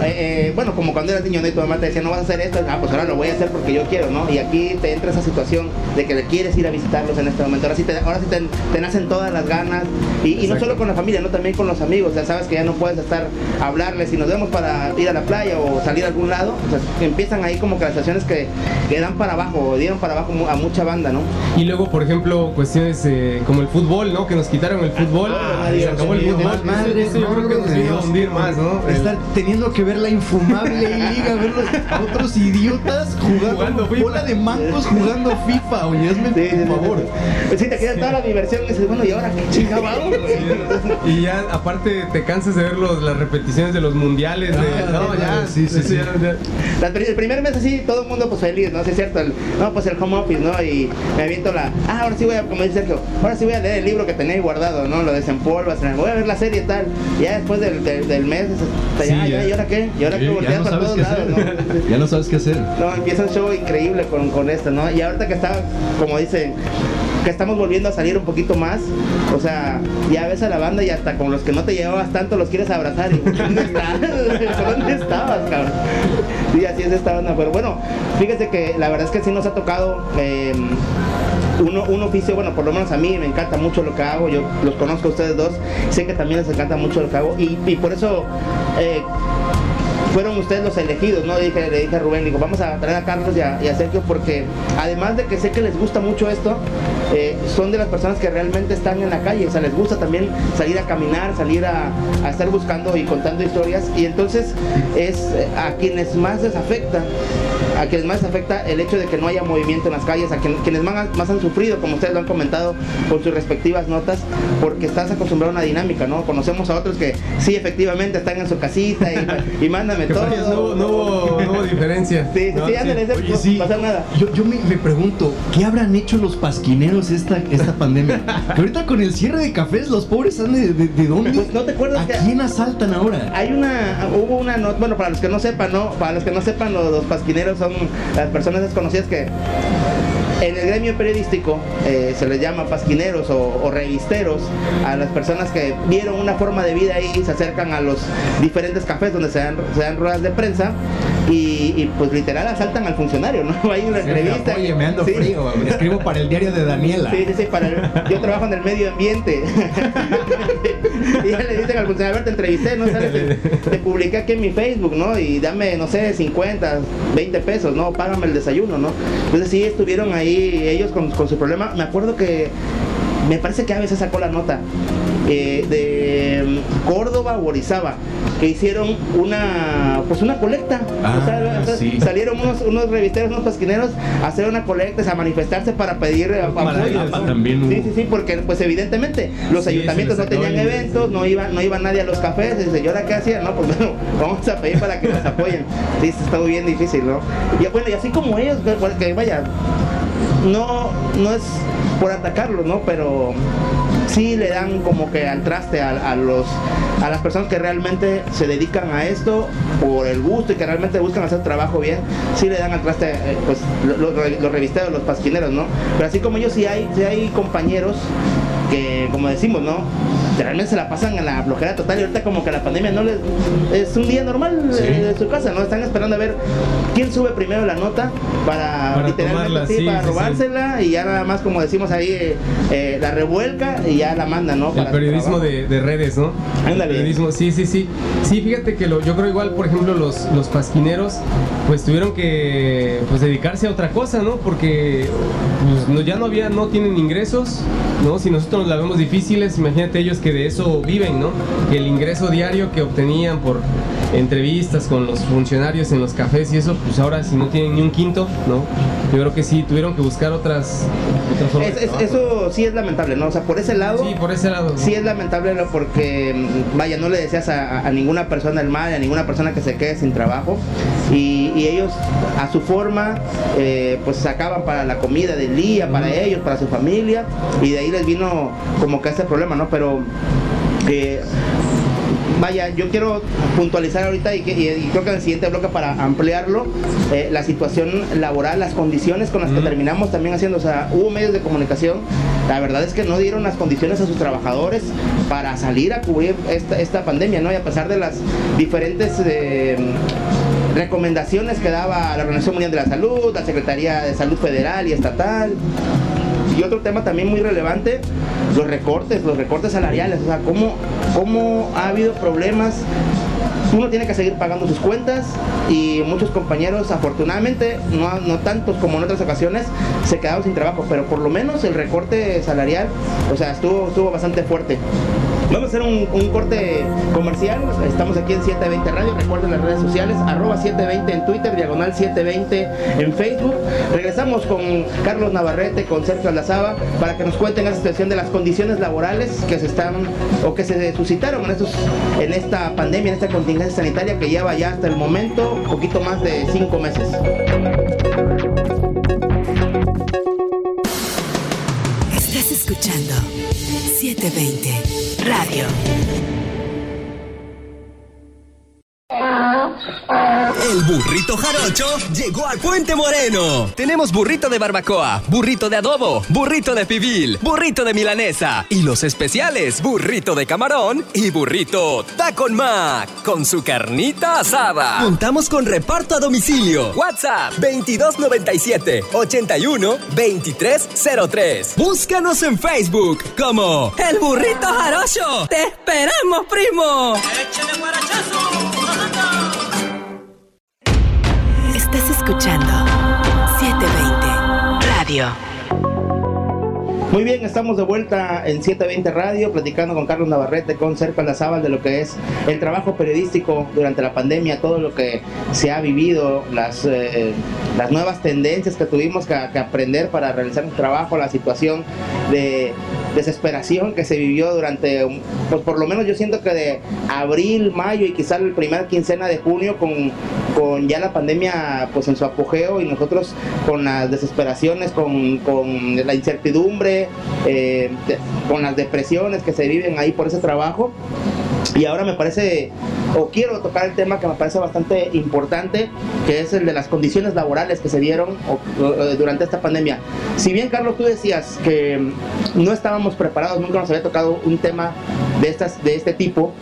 eh, eh, bueno, como cuando eras niño, ¿no? y tu mamá te decía, no vas a hacer esto, ah, pues ahora lo voy a hacer porque yo quiero, ¿no? Y aquí te entra esa situación de que le quieres ir a visitarlos en este momento. Ahora sí te, ahora sí te, nacen todas las ganas, y, no solo con la familia, ¿no? También con los amigos, ya sabes que ya no puedes estar hablarles y nos vemos para ir a la playa o salir a algún lado, o sea, empiezan ahí como que las situaciones que, que dan para abajo, o dieron para abajo a mucha banda, ¿no? Y luego, por ejemplo, cuestiones eh, como el fútbol, ¿no? Que nos quitaron el fútbol, ah, se acabó el fútbol. Madre, yo creo que nos vino a hundir más, ¿no? Estar teniendo que ver la infumable liga, ver a otros idiotas jugando, bola de mancos jugando FIFA, oye, hazme por favor. Pues sí, te queda toda la diversión y dices, bueno, ¿y ahora qué chingado Y ya, aparte, te cansas de ver los, las repeticiones de los mundiales. De, ah, no, ya, sí, sí, sí. el primer mes así, todo el mundo pues feliz, ¿no? Sí, es cierto, no, pues el home office, ¿no? Y me aviento la, ah, ahora sí voy a, como dice Sergio, ahora sí voy a leer el libro que tenía ahí guardado, ¿no? Lo desempolvas, voy a ver la serie y tal. Y ya después del, del, mes, ya, ya, ¿y ahora qué? ¿Y ahora qué? ya no sabes qué hacer. ¿no? <laughs> ya no sabes qué hacer. No, empieza un show increíble con, con esto, ¿no? Y ahorita que está, como dicen, que estamos volviendo a salir un poquito más. O sea, ya ves a la banda y hasta con los que no te llevabas tanto los quieres abrazar. Y, ¿Dónde <laughs> estás? <laughs> ¿Dónde estabas, cabrón? Sí, así es esta banda. Pero bueno, fíjese que la verdad es que sí nos ha tocado. Eh, un oficio, bueno, por lo menos a mí me encanta mucho lo que hago, yo los conozco a ustedes dos, sé que también les encanta mucho lo que hago y, y por eso eh, fueron ustedes los elegidos, ¿no? Le dije, le dije a Rubén, digo, vamos a traer a Carlos y a, Sergio porque además de que sé que les gusta mucho esto, eh, son de las personas que realmente están en la calle, o sea, les gusta también salir a caminar, salir a, estar buscando y contando historias y entonces es a quienes más les afecta a quienes más afecta el hecho de que no haya movimiento en las calles, a quienes más, más han sufrido, como ustedes lo han comentado con sus respectivas notas, porque estás acostumbrado a una dinámica, ¿no? Conocemos a otros que sí, efectivamente, están en su casita y, mándame <laughs> todo. no, hubo, diferencia. Sí, sí, sí, no pasa nada. Yo, yo me, pregunto, ¿qué habrán hecho los pasquineros esta, esta pandemia? <laughs> que ahorita con el cierre de cafés, los pobres salen de, de, dónde? Pues no te acuerdas ¿A quién asaltan ahora? Hay una, hubo una nota, bueno, para los que no sepan, ¿no? Para los que no sepan, los pasquineros son las personas desconocidas que en el gremio periodístico eh, se les llama pasquineros o, revisteros a las personas que vieron una forma de vida y se acercan a los diferentes cafés donde se dan, se dan ruedas de prensa y, pues literal asaltan al funcionario, ¿no? <laughs> Hay una entrevista. Oye, me ando frío, escribo para el diario de Daniela. Sí, sí, sí, para yo trabajo en el medio ambiente. <laughs> y ya le dicen al funcionario, a ver, te entrevisté, ¿no? Te, te, publiqué aquí en mi Facebook, ¿no? Y dame, no sé, 50, 20 pesos, ¿no? Págame el desayuno, ¿no? Entonces sí estuvieron ahí ellos con, con su problema. Me acuerdo que me parece que a veces sacó la nota eh, de mm, Córdoba o Orizaba que hicieron una pues una colecta. Ah, salieron unos, unos revisteros unos pasquineros a hacer una colecta a manifestarse para pedir apoyo. sí sí sí porque pues evidentemente los ayuntamientos no tenían eventos no iba no iba nadie a los cafés y dice, ¿y ahora qué hacía? no pues <laughs> bueno vamos a pedir para que nos apoyen. Sí está muy bien difícil no y bueno y así como ellos que vaya no no es por atacarlos no pero sí le dan como que al traste a, los, a las personas que realmente se dedican a esto por el gusto y que realmente buscan hacer trabajo bien, sí le dan al traste eh, pues, los, los revisteros, los pasquineros, ¿no? Pero así como ellos sí hay, sí hay compañeros que, como decimos, ¿no? Realmente se la pasan en la flojera total y ahorita como que la pandemia no les es un día normal de, su casa, ¿no? Están esperando a ver quién sube primero la nota para, literalmente sí, para robársela y ya nada más como decimos ahí eh, eh, la revuelca y ya la manda, ¿no? el periodismo de, redes, ¿no? Ándale. periodismo, sí, sí, sí. Sí, fíjate que lo, yo creo igual, por ejemplo, los, los pasquineros pues tuvieron que pues dedicarse a otra cosa, ¿no? Porque pues, ya no había, no tienen ingresos, ¿no? Si nosotros la vemos difíciles, imagínate ellos que de eso viven, ¿no? El ingreso diario que obtenían por entrevistas con los funcionarios en los cafés y eso, pues ahora si no tienen ni un quinto, ¿no? Yo creo que sí, tuvieron que buscar otras, formas. eso sí es lamentable, ¿no? O sea, por ese lado. Sí, por ese lado. Sí es lamentable porque, mm, vaya, no le deseas a, ninguna persona el mal, a ninguna persona que se quede sin trabajo. Y, ellos, a su forma, eh, pues sacaban para la comida del día, para ellos, para su familia. Y de ahí les vino como que ese problema, ¿no? Pero vaya, yo quiero puntualizar ahorita y, creo que en el siguiente bloque para ampliarlo, eh, la situación laboral, las condiciones con las que terminamos también haciendo, o sea, hubo medios de comunicación, la verdad es que no dieron las condiciones a sus trabajadores para salir a cubrir esta, pandemia, ¿no? Y a pesar de las diferentes... Eh, recomendaciones que daba la Organización Mundial de la Salud, la Secretaría de Salud Federal y Estatal, y otro tema también muy relevante, los recortes, los recortes salariales, o sea, cómo, cómo ha habido problemas uno tiene que seguir pagando sus cuentas y muchos compañeros, afortunadamente, no, no, tantos como en otras ocasiones, se quedaron sin trabajo, pero por lo menos el recorte salarial, o sea, estuvo, estuvo bastante fuerte. Vamos a hacer un, corte comercial. Estamos aquí en 720 Radio. Recuerden las redes sociales, arroba 720 en Twitter, diagonal 720 en Facebook. Regresamos con Carlos Navarrete, con Sergio Aldazaba, para que nos cuenten la situación de las condiciones laborales que se están o que se suscitaron en, en esta pandemia, en esta contingencia sanitaria que lleva ya hasta el momento un poquito más de cinco meses. Estás escuchando 720 Radio. Burrito jarocho llegó a Puente Moreno. Tenemos burrito de barbacoa, burrito de adobo, burrito de pibil, burrito de milanesa y los especiales, burrito de camarón y burrito tacon mac con su carnita asada. Contamos con reparto a domicilio. WhatsApp 2297 81 2303. Búscanos en Facebook como El Burrito Jarocho. ¡Te esperamos, primo! ¡Échale escuchando 720 Radio. Muy bien, estamos de vuelta en 720 Radio, platicando con Carlos Navarrete, con Serpa Lazábal de lo que es el trabajo periodístico durante la pandemia, todo lo que se ha vivido, las, eh, las nuevas tendencias que tuvimos que, aprender para realizar un trabajo, la situación de desesperación que se vivió durante, pues por lo menos yo siento que de abril, mayo y quizá el primer quincena de junio con, con ya la pandemia pues en su apogeo y nosotros con las desesperaciones, con, con la incertidumbre, eh, con las depresiones que se viven ahí por ese trabajo. Y ahora me parece, o quiero tocar el tema que me parece bastante importante, que es el de las condiciones laborales que se dieron durante esta pandemia. Si bien, Carlos, tú decías que no estábamos preparados, nunca nos había tocado un tema de, estas, de este tipo,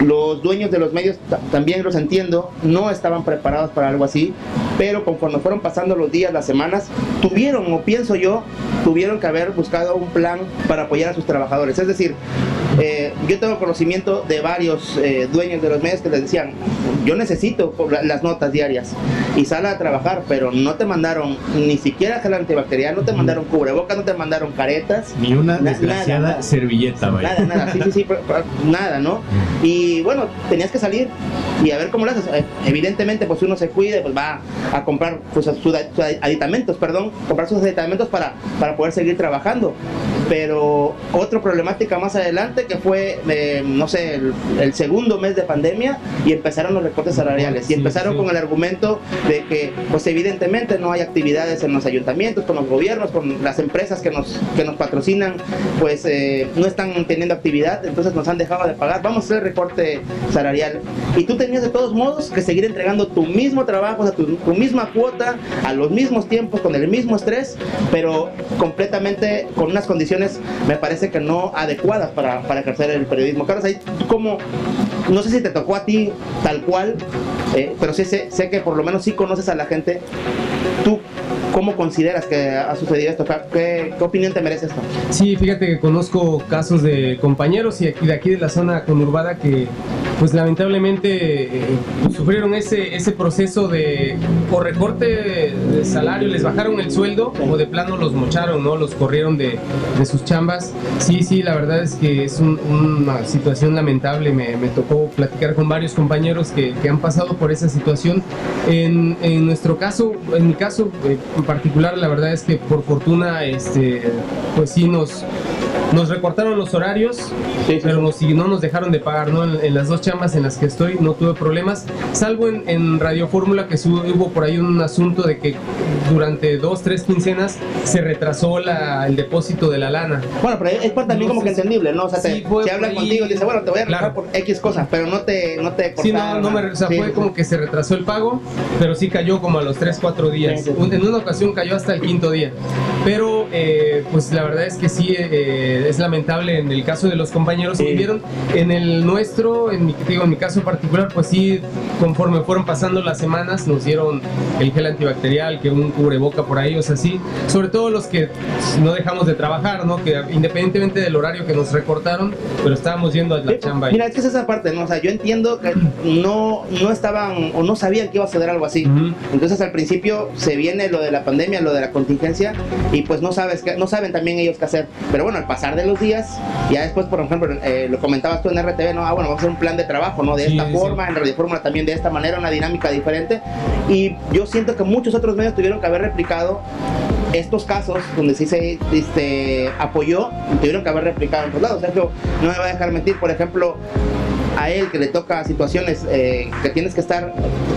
los dueños de los medios también los entiendo, no estaban preparados para algo así, pero conforme fueron pasando los días, las semanas, tuvieron, o pienso yo, tuvieron que haber buscado un plan para apoyar a sus trabajadores. Es decir, eh, yo tengo conocimiento de varios eh, dueños de los medios que les decían, yo necesito las notas diarias y sale a trabajar, pero no te mandaron ni siquiera gel antibacterial, no te mandaron cubrebocas, no te mandaron caretas. Ni una desgraciada servilleta, Nada, nada, sí, sí, sí, <laughs> nada, ¿no? Y bueno, tenías que salir y a ver cómo lo haces. Eh, evidentemente, pues uno se cuide, pues va a comprar pues, sus aditamentos, perdón, comprar sus aditamentos para, para poder seguir trabajando. Pero otra problemática más adelante que fue, eh, no sé, el, segundo mes de pandemia y empezaron los recortes salariales. Y empezaron con el argumento de que, pues evidentemente no hay actividades en los ayuntamientos, con los gobiernos, con las empresas que nos, que nos patrocinan, pues eh, no están teniendo actividad, entonces nos han dejado de pagar. Vamos a hacer el recorte salarial. Y tú tenías de todos modos que seguir entregando tu mismo trabajo, o sea, tu, tu misma cuota, a los mismos tiempos, con el mismo estrés, pero completamente con unas condiciones, me parece que no adecuadas para, para ejercer el periodismo. Carlos, ahí como, no sé si te tocó a ti tal cual, eh, pero sí sé, sé que por lo menos sí conoces a la gente. ¿Tú ¿Cómo consideras que ha sucedido esto? ¿Qué, ¿Qué, opinión te merece esto? Sí, fíjate que conozco casos de compañeros y de aquí de la zona conurbada que pues lamentablemente eh, sufrieron ese, ese proceso de por recorte de salario, les bajaron el sueldo o de plano los mocharon, ¿no? Los corrieron de, de sus chambas. Sí, sí, la verdad es que es una situación lamentable. Me, me, tocó platicar con varios compañeros que, que han pasado por esa situación. En, en, nuestro caso, en mi caso, eh, particular, la verdad es que por fortuna, este, pues sí nos, nos recortaron los horarios, pero no nos dejaron de pagar, ¿no? En, las dos chambas en las que estoy no tuve problemas, salvo en, en Radio Fórmula que hubo por ahí un asunto de que durante dos, tres quincenas se retrasó la, el depósito de la lana. Bueno, pero es también como que entendible, ¿no? O sea, se habla contigo y dice, bueno, te voy a regalar por X cosas, pero no te, no te cortaron. Sí, no, no me, o sea, fue como que se retrasó el pago, pero sí cayó como a los tres, cuatro días. En una ocasión cayó hasta el quinto día. Pero, eh, pues la verdad es que sí, eh, es lamentable en el caso de los compañeros que vivieron. En el nuestro, en mi, digo, en mi caso particular, pues sí, conforme fueron pasando las semanas, nos dieron el gel antibacterial, que un cubreboca por ahí, o sea, sí. Sobre todo los que no dejamos de trabajar, ¿no? Que independientemente del horario que nos recortaron, pero estábamos yendo a la chamba. Mira, es que es esa parte, ¿no? O sea, yo entiendo que no, no estaban o no sabían que iba a suceder algo así. Entonces al principio se viene lo de la pandemia, lo de la contingencia, y pues no sabes que, no saben también ellos qué hacer. Pero bueno, al pasar de los días, ya después, por ejemplo, eh, lo comentabas tú en RTV, ¿no? Ah, bueno, vamos a hacer un plan de trabajo, ¿no? De esta forma, en Radio Fórmula también de esta manera, una dinámica diferente. Y yo siento que muchos otros medios tuvieron que haber replicado estos casos donde sí se este, apoyó, tuvieron que haber replicado en otros lados. Sergio no me va a dejar mentir, por ejemplo, a él que le toca situaciones eh, que tienes que estar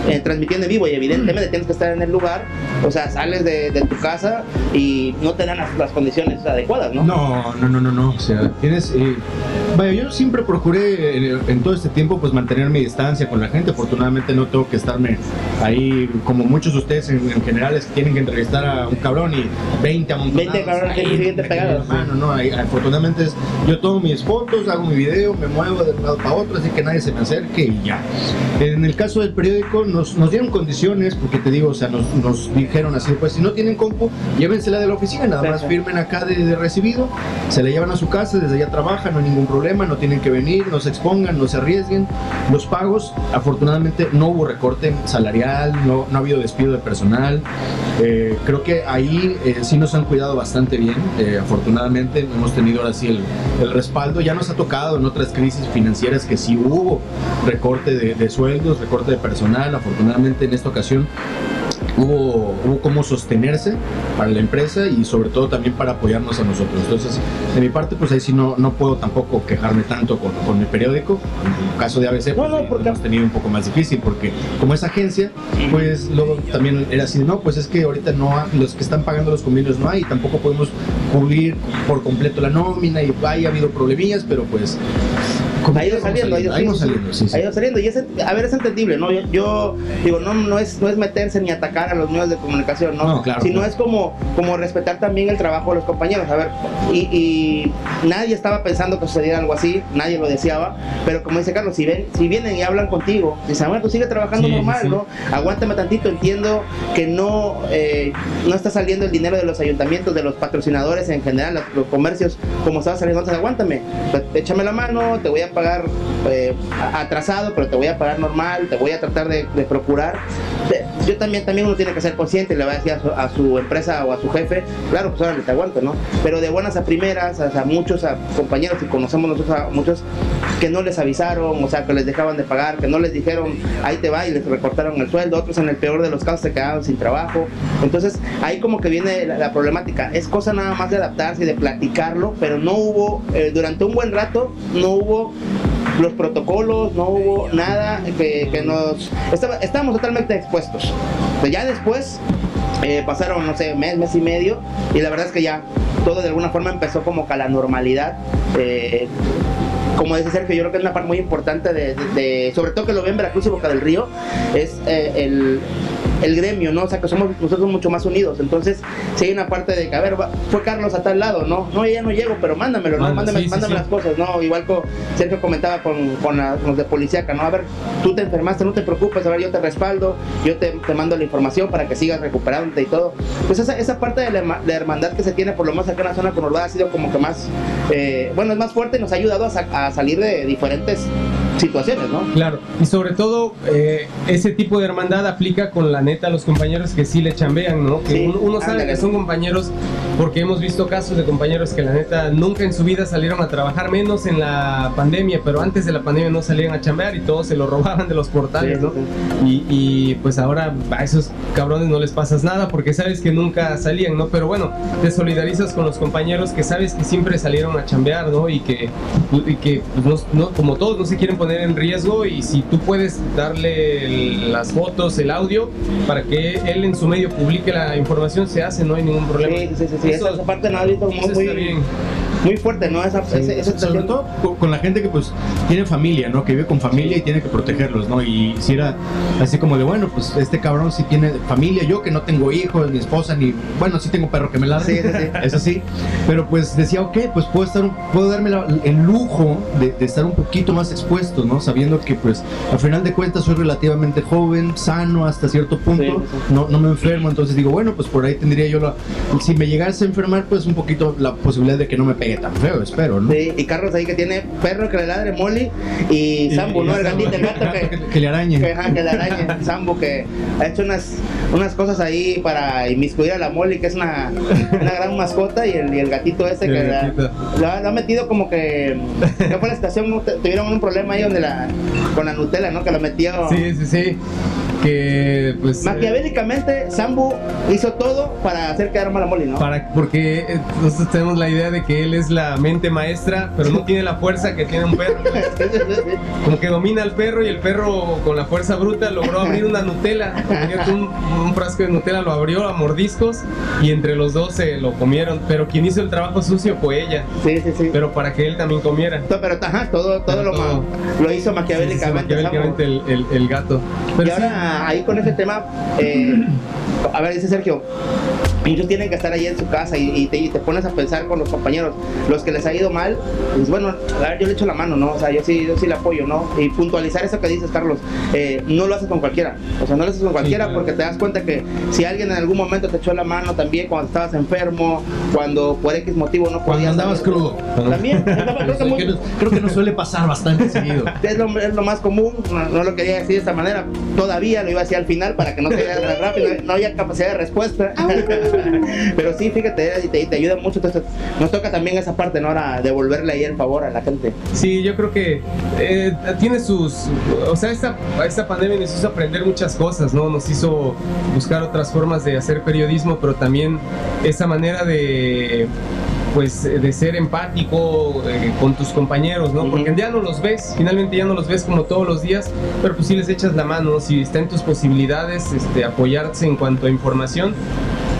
eh, transmitiendo en vivo y evidentemente tienes que estar en el lugar, o sea, sales de, tu casa y no te dan las, condiciones adecuadas, ¿no? No, no, no, no, no. O sea, tienes... Eh, vaya, yo siempre procuré en, todo este tiempo pues mantener mi distancia con la gente. Afortunadamente no tengo que estarme ahí como muchos de ustedes en, en general tienen que entrevistar a un cabrón y 20 amontonados. 20 cabrones que pegados. No, no, afortunadamente es, yo tomo mis fotos, hago mi video, me muevo de un lado para otro, así que nadie se me acerque y ya. En el caso del periódico nos, nos dieron condiciones, porque te digo, o sea, nos, nos dijeron así, pues si no tienen compu, llévensela de la oficina, nada más firmen acá de, recibido, se la llevan a su casa, desde allá trabajan, no hay ningún problema, no tienen que venir, no se expongan, no se arriesguen. Los pagos, afortunadamente no hubo recorte salarial, no, no ha habido despido de personal. Eh, creo que ahí eh, sí nos han cuidado bastante bien, eh, afortunadamente hemos tenido ahora sí el, el, respaldo, ya nos ha tocado en otras crisis financieras que sí hubo recorte de, de sueldos, recorte de personal, afortunadamente en esta ocasión hubo, hubo cómo sostenerse para la empresa y sobre todo también para apoyarnos a nosotros. Entonces, de mi parte, pues ahí sí no, no puedo tampoco quejarme tanto con, con el periódico. En el caso de ABC, pues, hemos tenido un poco más difícil porque como es agencia, pues luego también era así, no, pues es que ahorita no los que están pagando los convenios no hay y tampoco podemos cubrir por completo la nómina y hay ha habido problemillas, pero pues ha ido saliendo, ha ido saliendo, ha ido saliendo. Y es, a ver, es entendible, ¿no? Yo, digo, no, no, es, no es meterse ni atacar a los medios de comunicación, ¿no? Sino es como, como respetar también el trabajo de los compañeros. A ver, y, nadie estaba pensando que sucediera algo así, nadie lo deseaba, pero como dice Carlos, si, ven, si vienen y hablan contigo, dicen, bueno, tú sigue trabajando normal, ¿no? Aguántame tantito, entiendo que no, eh, no está saliendo el dinero de los ayuntamientos, de los patrocinadores en general, los, comercios, como estaba saliendo entonces aguántame, échame la mano, te voy a pagar eh, atrasado, pero te voy a pagar normal, te voy a tratar de, procurar. Yo también, también uno tiene que ser consciente, le va a decir a su, empresa o a su jefe, claro, pues ahora te aguanto, ¿no? Pero de buenas a primeras, a, muchos a compañeros que conocemos nosotros a muchos que no les avisaron, o sea, que les dejaban de pagar, que no les dijeron, ahí te va y les recortaron el sueldo, otros en el peor de los casos se quedaron sin trabajo. Entonces, ahí como que viene la, problemática. Es cosa nada más de adaptarse y de platicarlo, pero no hubo, eh, durante un buen rato, no hubo los protocolos, no hubo nada que, nos... estábamos totalmente expuestos. ya después eh, pasaron, no sé, mes, mes y medio, y la verdad es que ya todo de alguna forma empezó como que a la normalidad. Eh, como dice Sergio, yo creo que es una parte muy importante de, sobre todo que lo ven en Veracruz y Boca del Río, es eh, el, el gremio, ¿no? O sea, que somos nosotros mucho más unidos. Entonces, si hay una parte de que, a ver, fue Carlos a tal lado, ¿no? No, ya no llego, pero mándamelo, ¿no? mándame, mándame las cosas, ¿no? Igual como Sergio comentaba con, con, los de policíaca, ¿no? A ver, tú te enfermaste, no te preocupes, a ver, yo te respaldo, yo te, te mando la información para que sigas recuperándote y todo. Pues esa, esa parte de la, hermandad que se tiene, por lo menos acá en la zona conurbada, ha sido como que más, eh, bueno, es más fuerte y nos ha ayudado a, a salir de diferentes situaciones, ¿no? Claro, y sobre todo eh, ese tipo de hermandad aplica con la neta a los compañeros que sí le chambean, ¿no? Que uno, sabe que son compañeros porque hemos visto casos de compañeros que la neta nunca en su vida salieron a trabajar, menos en la pandemia, pero antes de la pandemia no salían a chambear y todos se lo robaban de los portales, ¿no? Y, pues ahora a esos cabrones no les pasas nada porque sabes que nunca salían, ¿no? Pero bueno, te solidarizas con los compañeros que sabes que siempre salieron a chambear, ¿no? Y que, y que pues, no, como todos no se quieren poner en riesgo y si tú puedes darle las fotos, el audio, para que él en su medio publique la información, se hace, no hay ningún problema. Sí, sí, sí, sí. esa, parte no ha visto muy, muy, muy fuerte, ¿no? Esa, sobre todo con, la gente que pues tiene familia, ¿no? Que vive con familia y tiene que protegerlos, ¿no? Y si era así como de, bueno, pues este cabrón sí tiene familia, yo que no tengo hijos, ni esposa, ni, bueno, sí tengo perro que me ladre, sí, sí, <laughs> eso sí, pero pues decía, ok, pues puedo estar, puedo darme el lujo de, de, estar un poquito más expuesto, ¿no? Sabiendo que pues al final de cuentas soy relativamente joven, sano hasta cierto punto, no, no me enfermo, entonces digo, bueno, pues por ahí tendría yo la, si me llegase a enfermar, pues un poquito la posibilidad de que no me pegue tan feo, espero, ¿no? Sí, y Carlos ahí que tiene perro que le ladre Molly y Sambo, ¿no? El gatito, el gato que, le arañe. Que, que le arañe. <laughs> Sambo que ha hecho unas, unas cosas ahí para inmiscuir a la Molly, que es una, una gran mascota, y el, y el gatito ese que la, lo, ha, metido como que. ¿Qué fue la estación? Tuvieron un problema ahí donde la, con la Nutella, ¿no? Que lo metió. Sí, sí, sí que pues maquiavélicamente Sambu hizo todo para hacer quedar mal a Molly, ¿no? Para, porque eh, nosotros tenemos la idea de que él es la mente maestra, pero no tiene la fuerza que tiene un perro. Como que domina al perro y el perro con la fuerza bruta logró abrir una Nutella. Un, un, frasco de Nutella lo abrió a mordiscos y entre los dos se lo comieron. Pero quien hizo el trabajo sucio fue ella. Sí, sí, sí. Pero para que él también comiera. pero ajá, todo, todo, lo, lo hizo maquiavélicamente. maquiavélicamente el, el, el, gato. y ahora ahí con ese tema, eh, a ver, dice Sergio, Muchos tienen que estar ahí en su casa y, te, pones a pensar con los compañeros, los que les ha ido mal, pues bueno, a ver, yo le echo la mano, ¿no? O sea, yo sí, yo sí le apoyo, ¿no? Y puntualizar eso que dices, Carlos, eh, no lo haces con cualquiera, o sea, no lo haces con cualquiera porque te das cuenta que si alguien en algún momento te echó la mano también cuando estabas enfermo, cuando por X motivo no podías... Cuando <laughs> andabas crudo. También, creo, que no, suele pasar bastante seguido. <laughs> Es lo, es lo más común, no, lo quería decir de esta manera, todavía lo iba a decir al final para que no se vea rápido, no había capacidad de respuesta. <laughs> Pero sí, fíjate, te, te ayuda mucho. Entonces, nos toca también esa parte, ¿no? Ahora devolverle ahí el favor a la gente. Sí, yo creo que eh, tiene sus. O sea, esta, esta pandemia nos hizo aprender muchas cosas, ¿no? Nos hizo buscar otras formas de hacer periodismo, pero también esa manera de pues de ser empático eh, con tus compañeros, ¿no? Porque ya no los ves, finalmente ya no los ves como todos los días, pero pues sí les echas la mano, si está en tus posibilidades este, apoyarse en cuanto a información,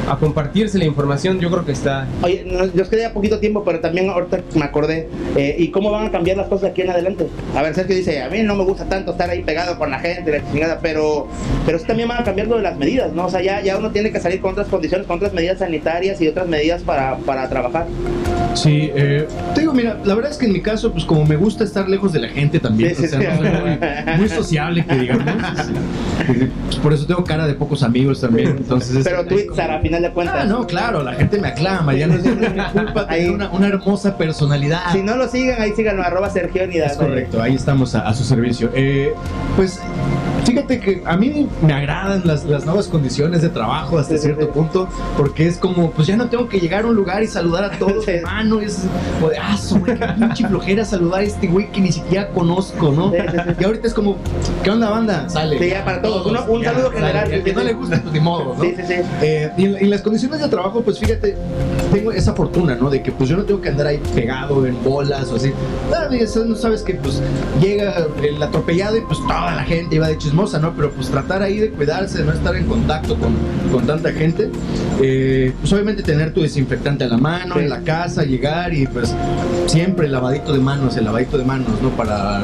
a compartirse la información, yo creo que está. Oye, nos, queda poquito tiempo, pero también ahorita me acordé. Eh, ¿Y cómo van a cambiar las cosas aquí en adelante? A ver, Sergio dice: A mí no me gusta tanto estar ahí pegado con la gente, la chingada, pero, pero sí también van a cambiar lo de las medidas, ¿no? O sea, ya, ya uno tiene que salir con otras condiciones, con otras medidas sanitarias y otras medidas para, para trabajar. Sí, eh, te digo, mira, la verdad es que en mi caso, pues como me gusta estar lejos de la gente también, o sea, no soy muy, sociable, que digamos. <laughs> Pues, por eso tengo cara de pocos amigos también. Entonces, pero Twitter, a final de cuentas. Ah, no, claro, la gente me aclama, ya no es, mi <laughs> culpa tener una, una, hermosa personalidad. Si no lo siguen, ahí síganlo, arroba Sergio Unidad. Es correcto, ahí estamos a, a su servicio. Eh, pues Fíjate que a mí me agradan las, las nuevas condiciones de trabajo hasta cierto punto, porque es como, pues ya no tengo que llegar a un lugar y saludar a todos, hermano, es como de, ah, güey, qué pinche flojera saludar a este güey que ni siquiera conozco, ¿no? Y ahorita es como, ¿qué onda, banda? Sale. Sí, ya para todos, un saludo general. El que no le gusta, pues de modo, ¿no? Sí, sí, sí. Eh, y, en, las condiciones de trabajo, pues fíjate, tengo esa fortuna, ¿no? De que pues yo no tengo que andar ahí pegado en bolas o así. Ah, no sabes que pues llega el atropellado y pues toda la gente iba de ¿no? Pero pues tratar ahí de cuidarse, de no estar en contacto con, con tanta gente. Eh, pues obviamente tener tu desinfectante a la mano, en la casa, llegar y pues siempre el lavadito de manos, el lavadito de manos, ¿no? Para,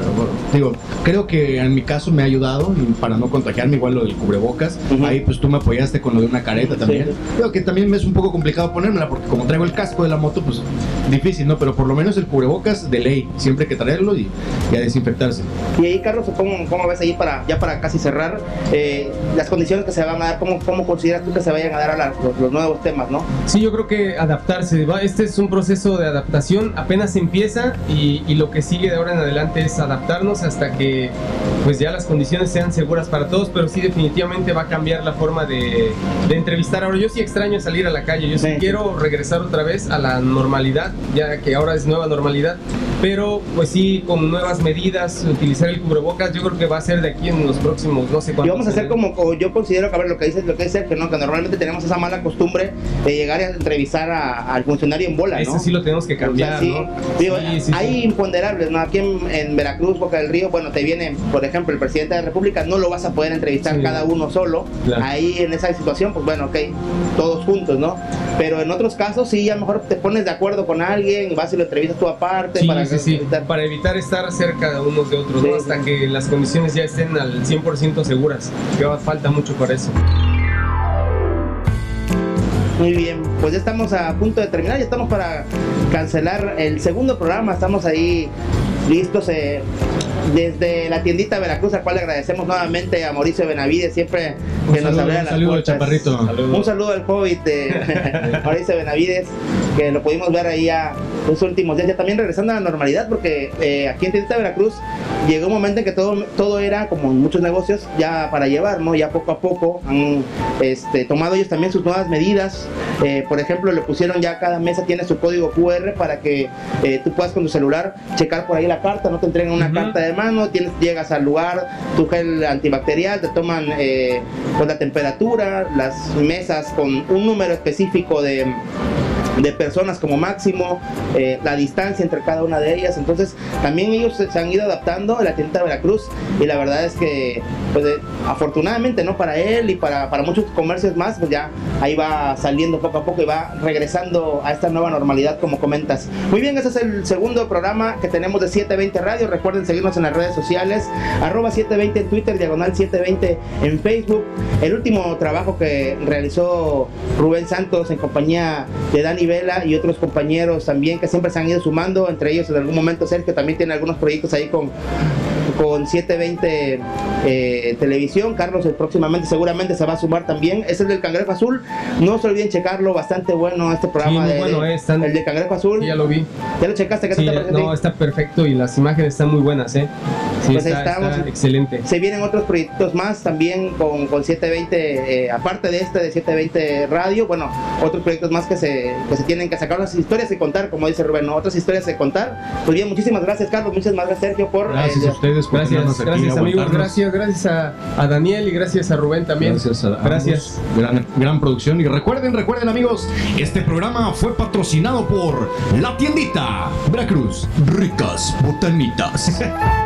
digo, creo que en mi caso me ha ayudado para no contagiarme, igual lo del cubrebocas. Ahí pues tú me apoyaste con lo de una careta también. Creo que también me es un poco complicado ponérmela porque como traigo el casco de la moto, pues difícil, ¿no? Pero por lo menos el cubrebocas de ley, siempre hay que traerlo y, y a desinfectarse. Y ahí, Carlos, ¿cómo, cómo ves ahí para, ya para casi cerrar, eh, las condiciones que se van a dar, ¿cómo, cómo consideras tú que se vayan a dar a los, nuevos temas, no? Sí, yo creo que adaptarse, este es un proceso de adaptación, apenas empieza y, y, lo que sigue de ahora en adelante es adaptarnos hasta que pues ya las condiciones sean seguras para todos, pero sí definitivamente va a cambiar la forma de, de entrevistar. Ahora yo sí extraño salir a la calle, yo sí, quiero regresar otra vez a la normalidad, ya que ahora es nueva normalidad, pero pues sí con nuevas medidas, utilizar el cubrebocas, yo creo que va a ser de aquí en los próximos no sé Y vamos a hacer como, yo considero que, a ver, lo que dice, lo que dice que no, que normalmente tenemos esa mala costumbre de llegar a entrevistar al funcionario en bola, ¿no? Ese sí lo tenemos que cambiar, sí, hay imponderables, ¿no? Aquí en, Veracruz, Boca del Río, bueno, te viene, por ejemplo, el presidente de la República, no lo vas a poder entrevistar cada uno solo. Ahí en esa situación, pues bueno, ok, todos juntos, ¿no? Pero en otros casos sí, a lo mejor te pones de acuerdo con alguien, vas y lo entrevistas tú aparte. para, evitar... para evitar estar cerca de unos de otros, ¿no? Hasta que las condiciones ya estén al 100% seguras. Que falta mucho para eso. Muy bien, pues ya estamos a punto de terminar, ya estamos para cancelar el segundo programa, estamos ahí listos. Eh, desde la tiendita Veracruz, a cual le agradecemos nuevamente a Mauricio Benavides, siempre que nos abre las saludo Chaparrito. Un saludo al COVID de <laughs> Mauricio Benavides, que lo pudimos ver ahí a los últimos días, ya también regresando a la normalidad, porque eh, aquí en tiendita Veracruz llegó un momento en que todo, todo era, como en muchos negocios, ya para llevar, ¿no? Ya poco a poco han este, tomado ellos también sus nuevas medidas. Eh, por ejemplo, le pusieron ya cada mesa tiene su código QR para que eh, tú puedas con tu celular checar por ahí la carta, no te entreguen una carta de mano, tienes, llegas al lugar, tu gel antibacterial, te toman con la temperatura, las mesas con un número específico de de personas como máximo, eh, la distancia entre cada una de ellas. Entonces, también ellos se, han ido adaptando a la tienda de Veracruz y la verdad es que, pues, afortunadamente, ¿no? Para él y para, para muchos comercios más, pues ya ahí va saliendo poco a poco y va regresando a esta nueva normalidad, como comentas. Muy bien, ese es el segundo programa que tenemos de 720 Radio. Recuerden seguirnos en las redes sociales, arroba 720 en Twitter, diagonal 720 en Facebook. El último trabajo que realizó Rubén Santos en compañía de Dani Vela y otros compañeros también que siempre se han ido sumando, entre ellos en algún momento Sergio también tiene algunos proyectos ahí con con 720 eh, Televisión. Carlos el próximamente seguramente se va a sumar también. Es el del Cangrejo Azul. No se olviden checarlo, bastante bueno este programa. de, bueno, el de Cangrejo Azul. ya lo vi. ¿Ya lo checaste? ¿Qué sí, No, está perfecto y las imágenes están muy buenas, ¿eh? Sí, pues está, excelente. Se vienen otros proyectos más también con, con 720, eh, aparte de este de 720 Radio, bueno, otros proyectos más que se, que se tienen que sacar, las historias de contar, como dice Rubén, otras historias de contar. Pues bien, muchísimas gracias Carlos, muchas gracias Sergio por... Gracias a eh, ustedes gracias, gracias amigos, gracias, gracias a, Daniel y gracias a Rubén también. Gracias a gracias. Gran, gran producción y recuerden, recuerden amigos, este programa fue patrocinado por La Tiendita Veracruz, ricas botanitas. <laughs>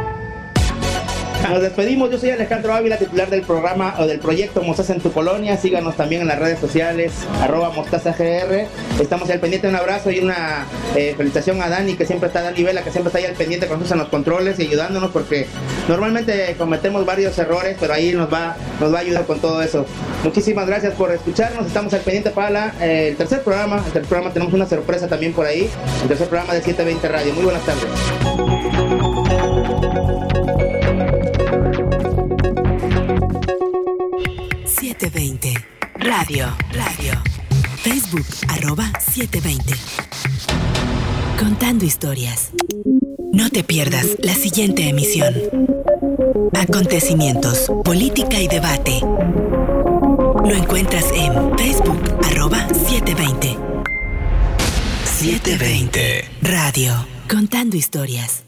<laughs> Nos despedimos. Yo soy Alejandro Ávila, titular del programa o del proyecto Mostaza en tu colonia. Síganos también en las redes sociales, arroba mostazagr. Estamos al pendiente. Un abrazo y una eh, felicitación a Dani, que siempre está, Dani Vela, que siempre está ahí al pendiente con nosotros en los controles y ayudándonos porque normalmente cometemos varios errores, pero ahí nos va, nos va a ayudar con todo eso. Muchísimas gracias por escucharnos. Estamos al pendiente para eh, el tercer programa. El tercer programa tenemos una sorpresa también por ahí. El tercer programa de 720 Radio. Muy buenas tardes. 720. Radio, radio. Facebook, arroba 720. Contando historias. No te pierdas la siguiente emisión. Acontecimientos, política y debate. Lo encuentras en Facebook, arroba 720. 720. Radio. Contando historias.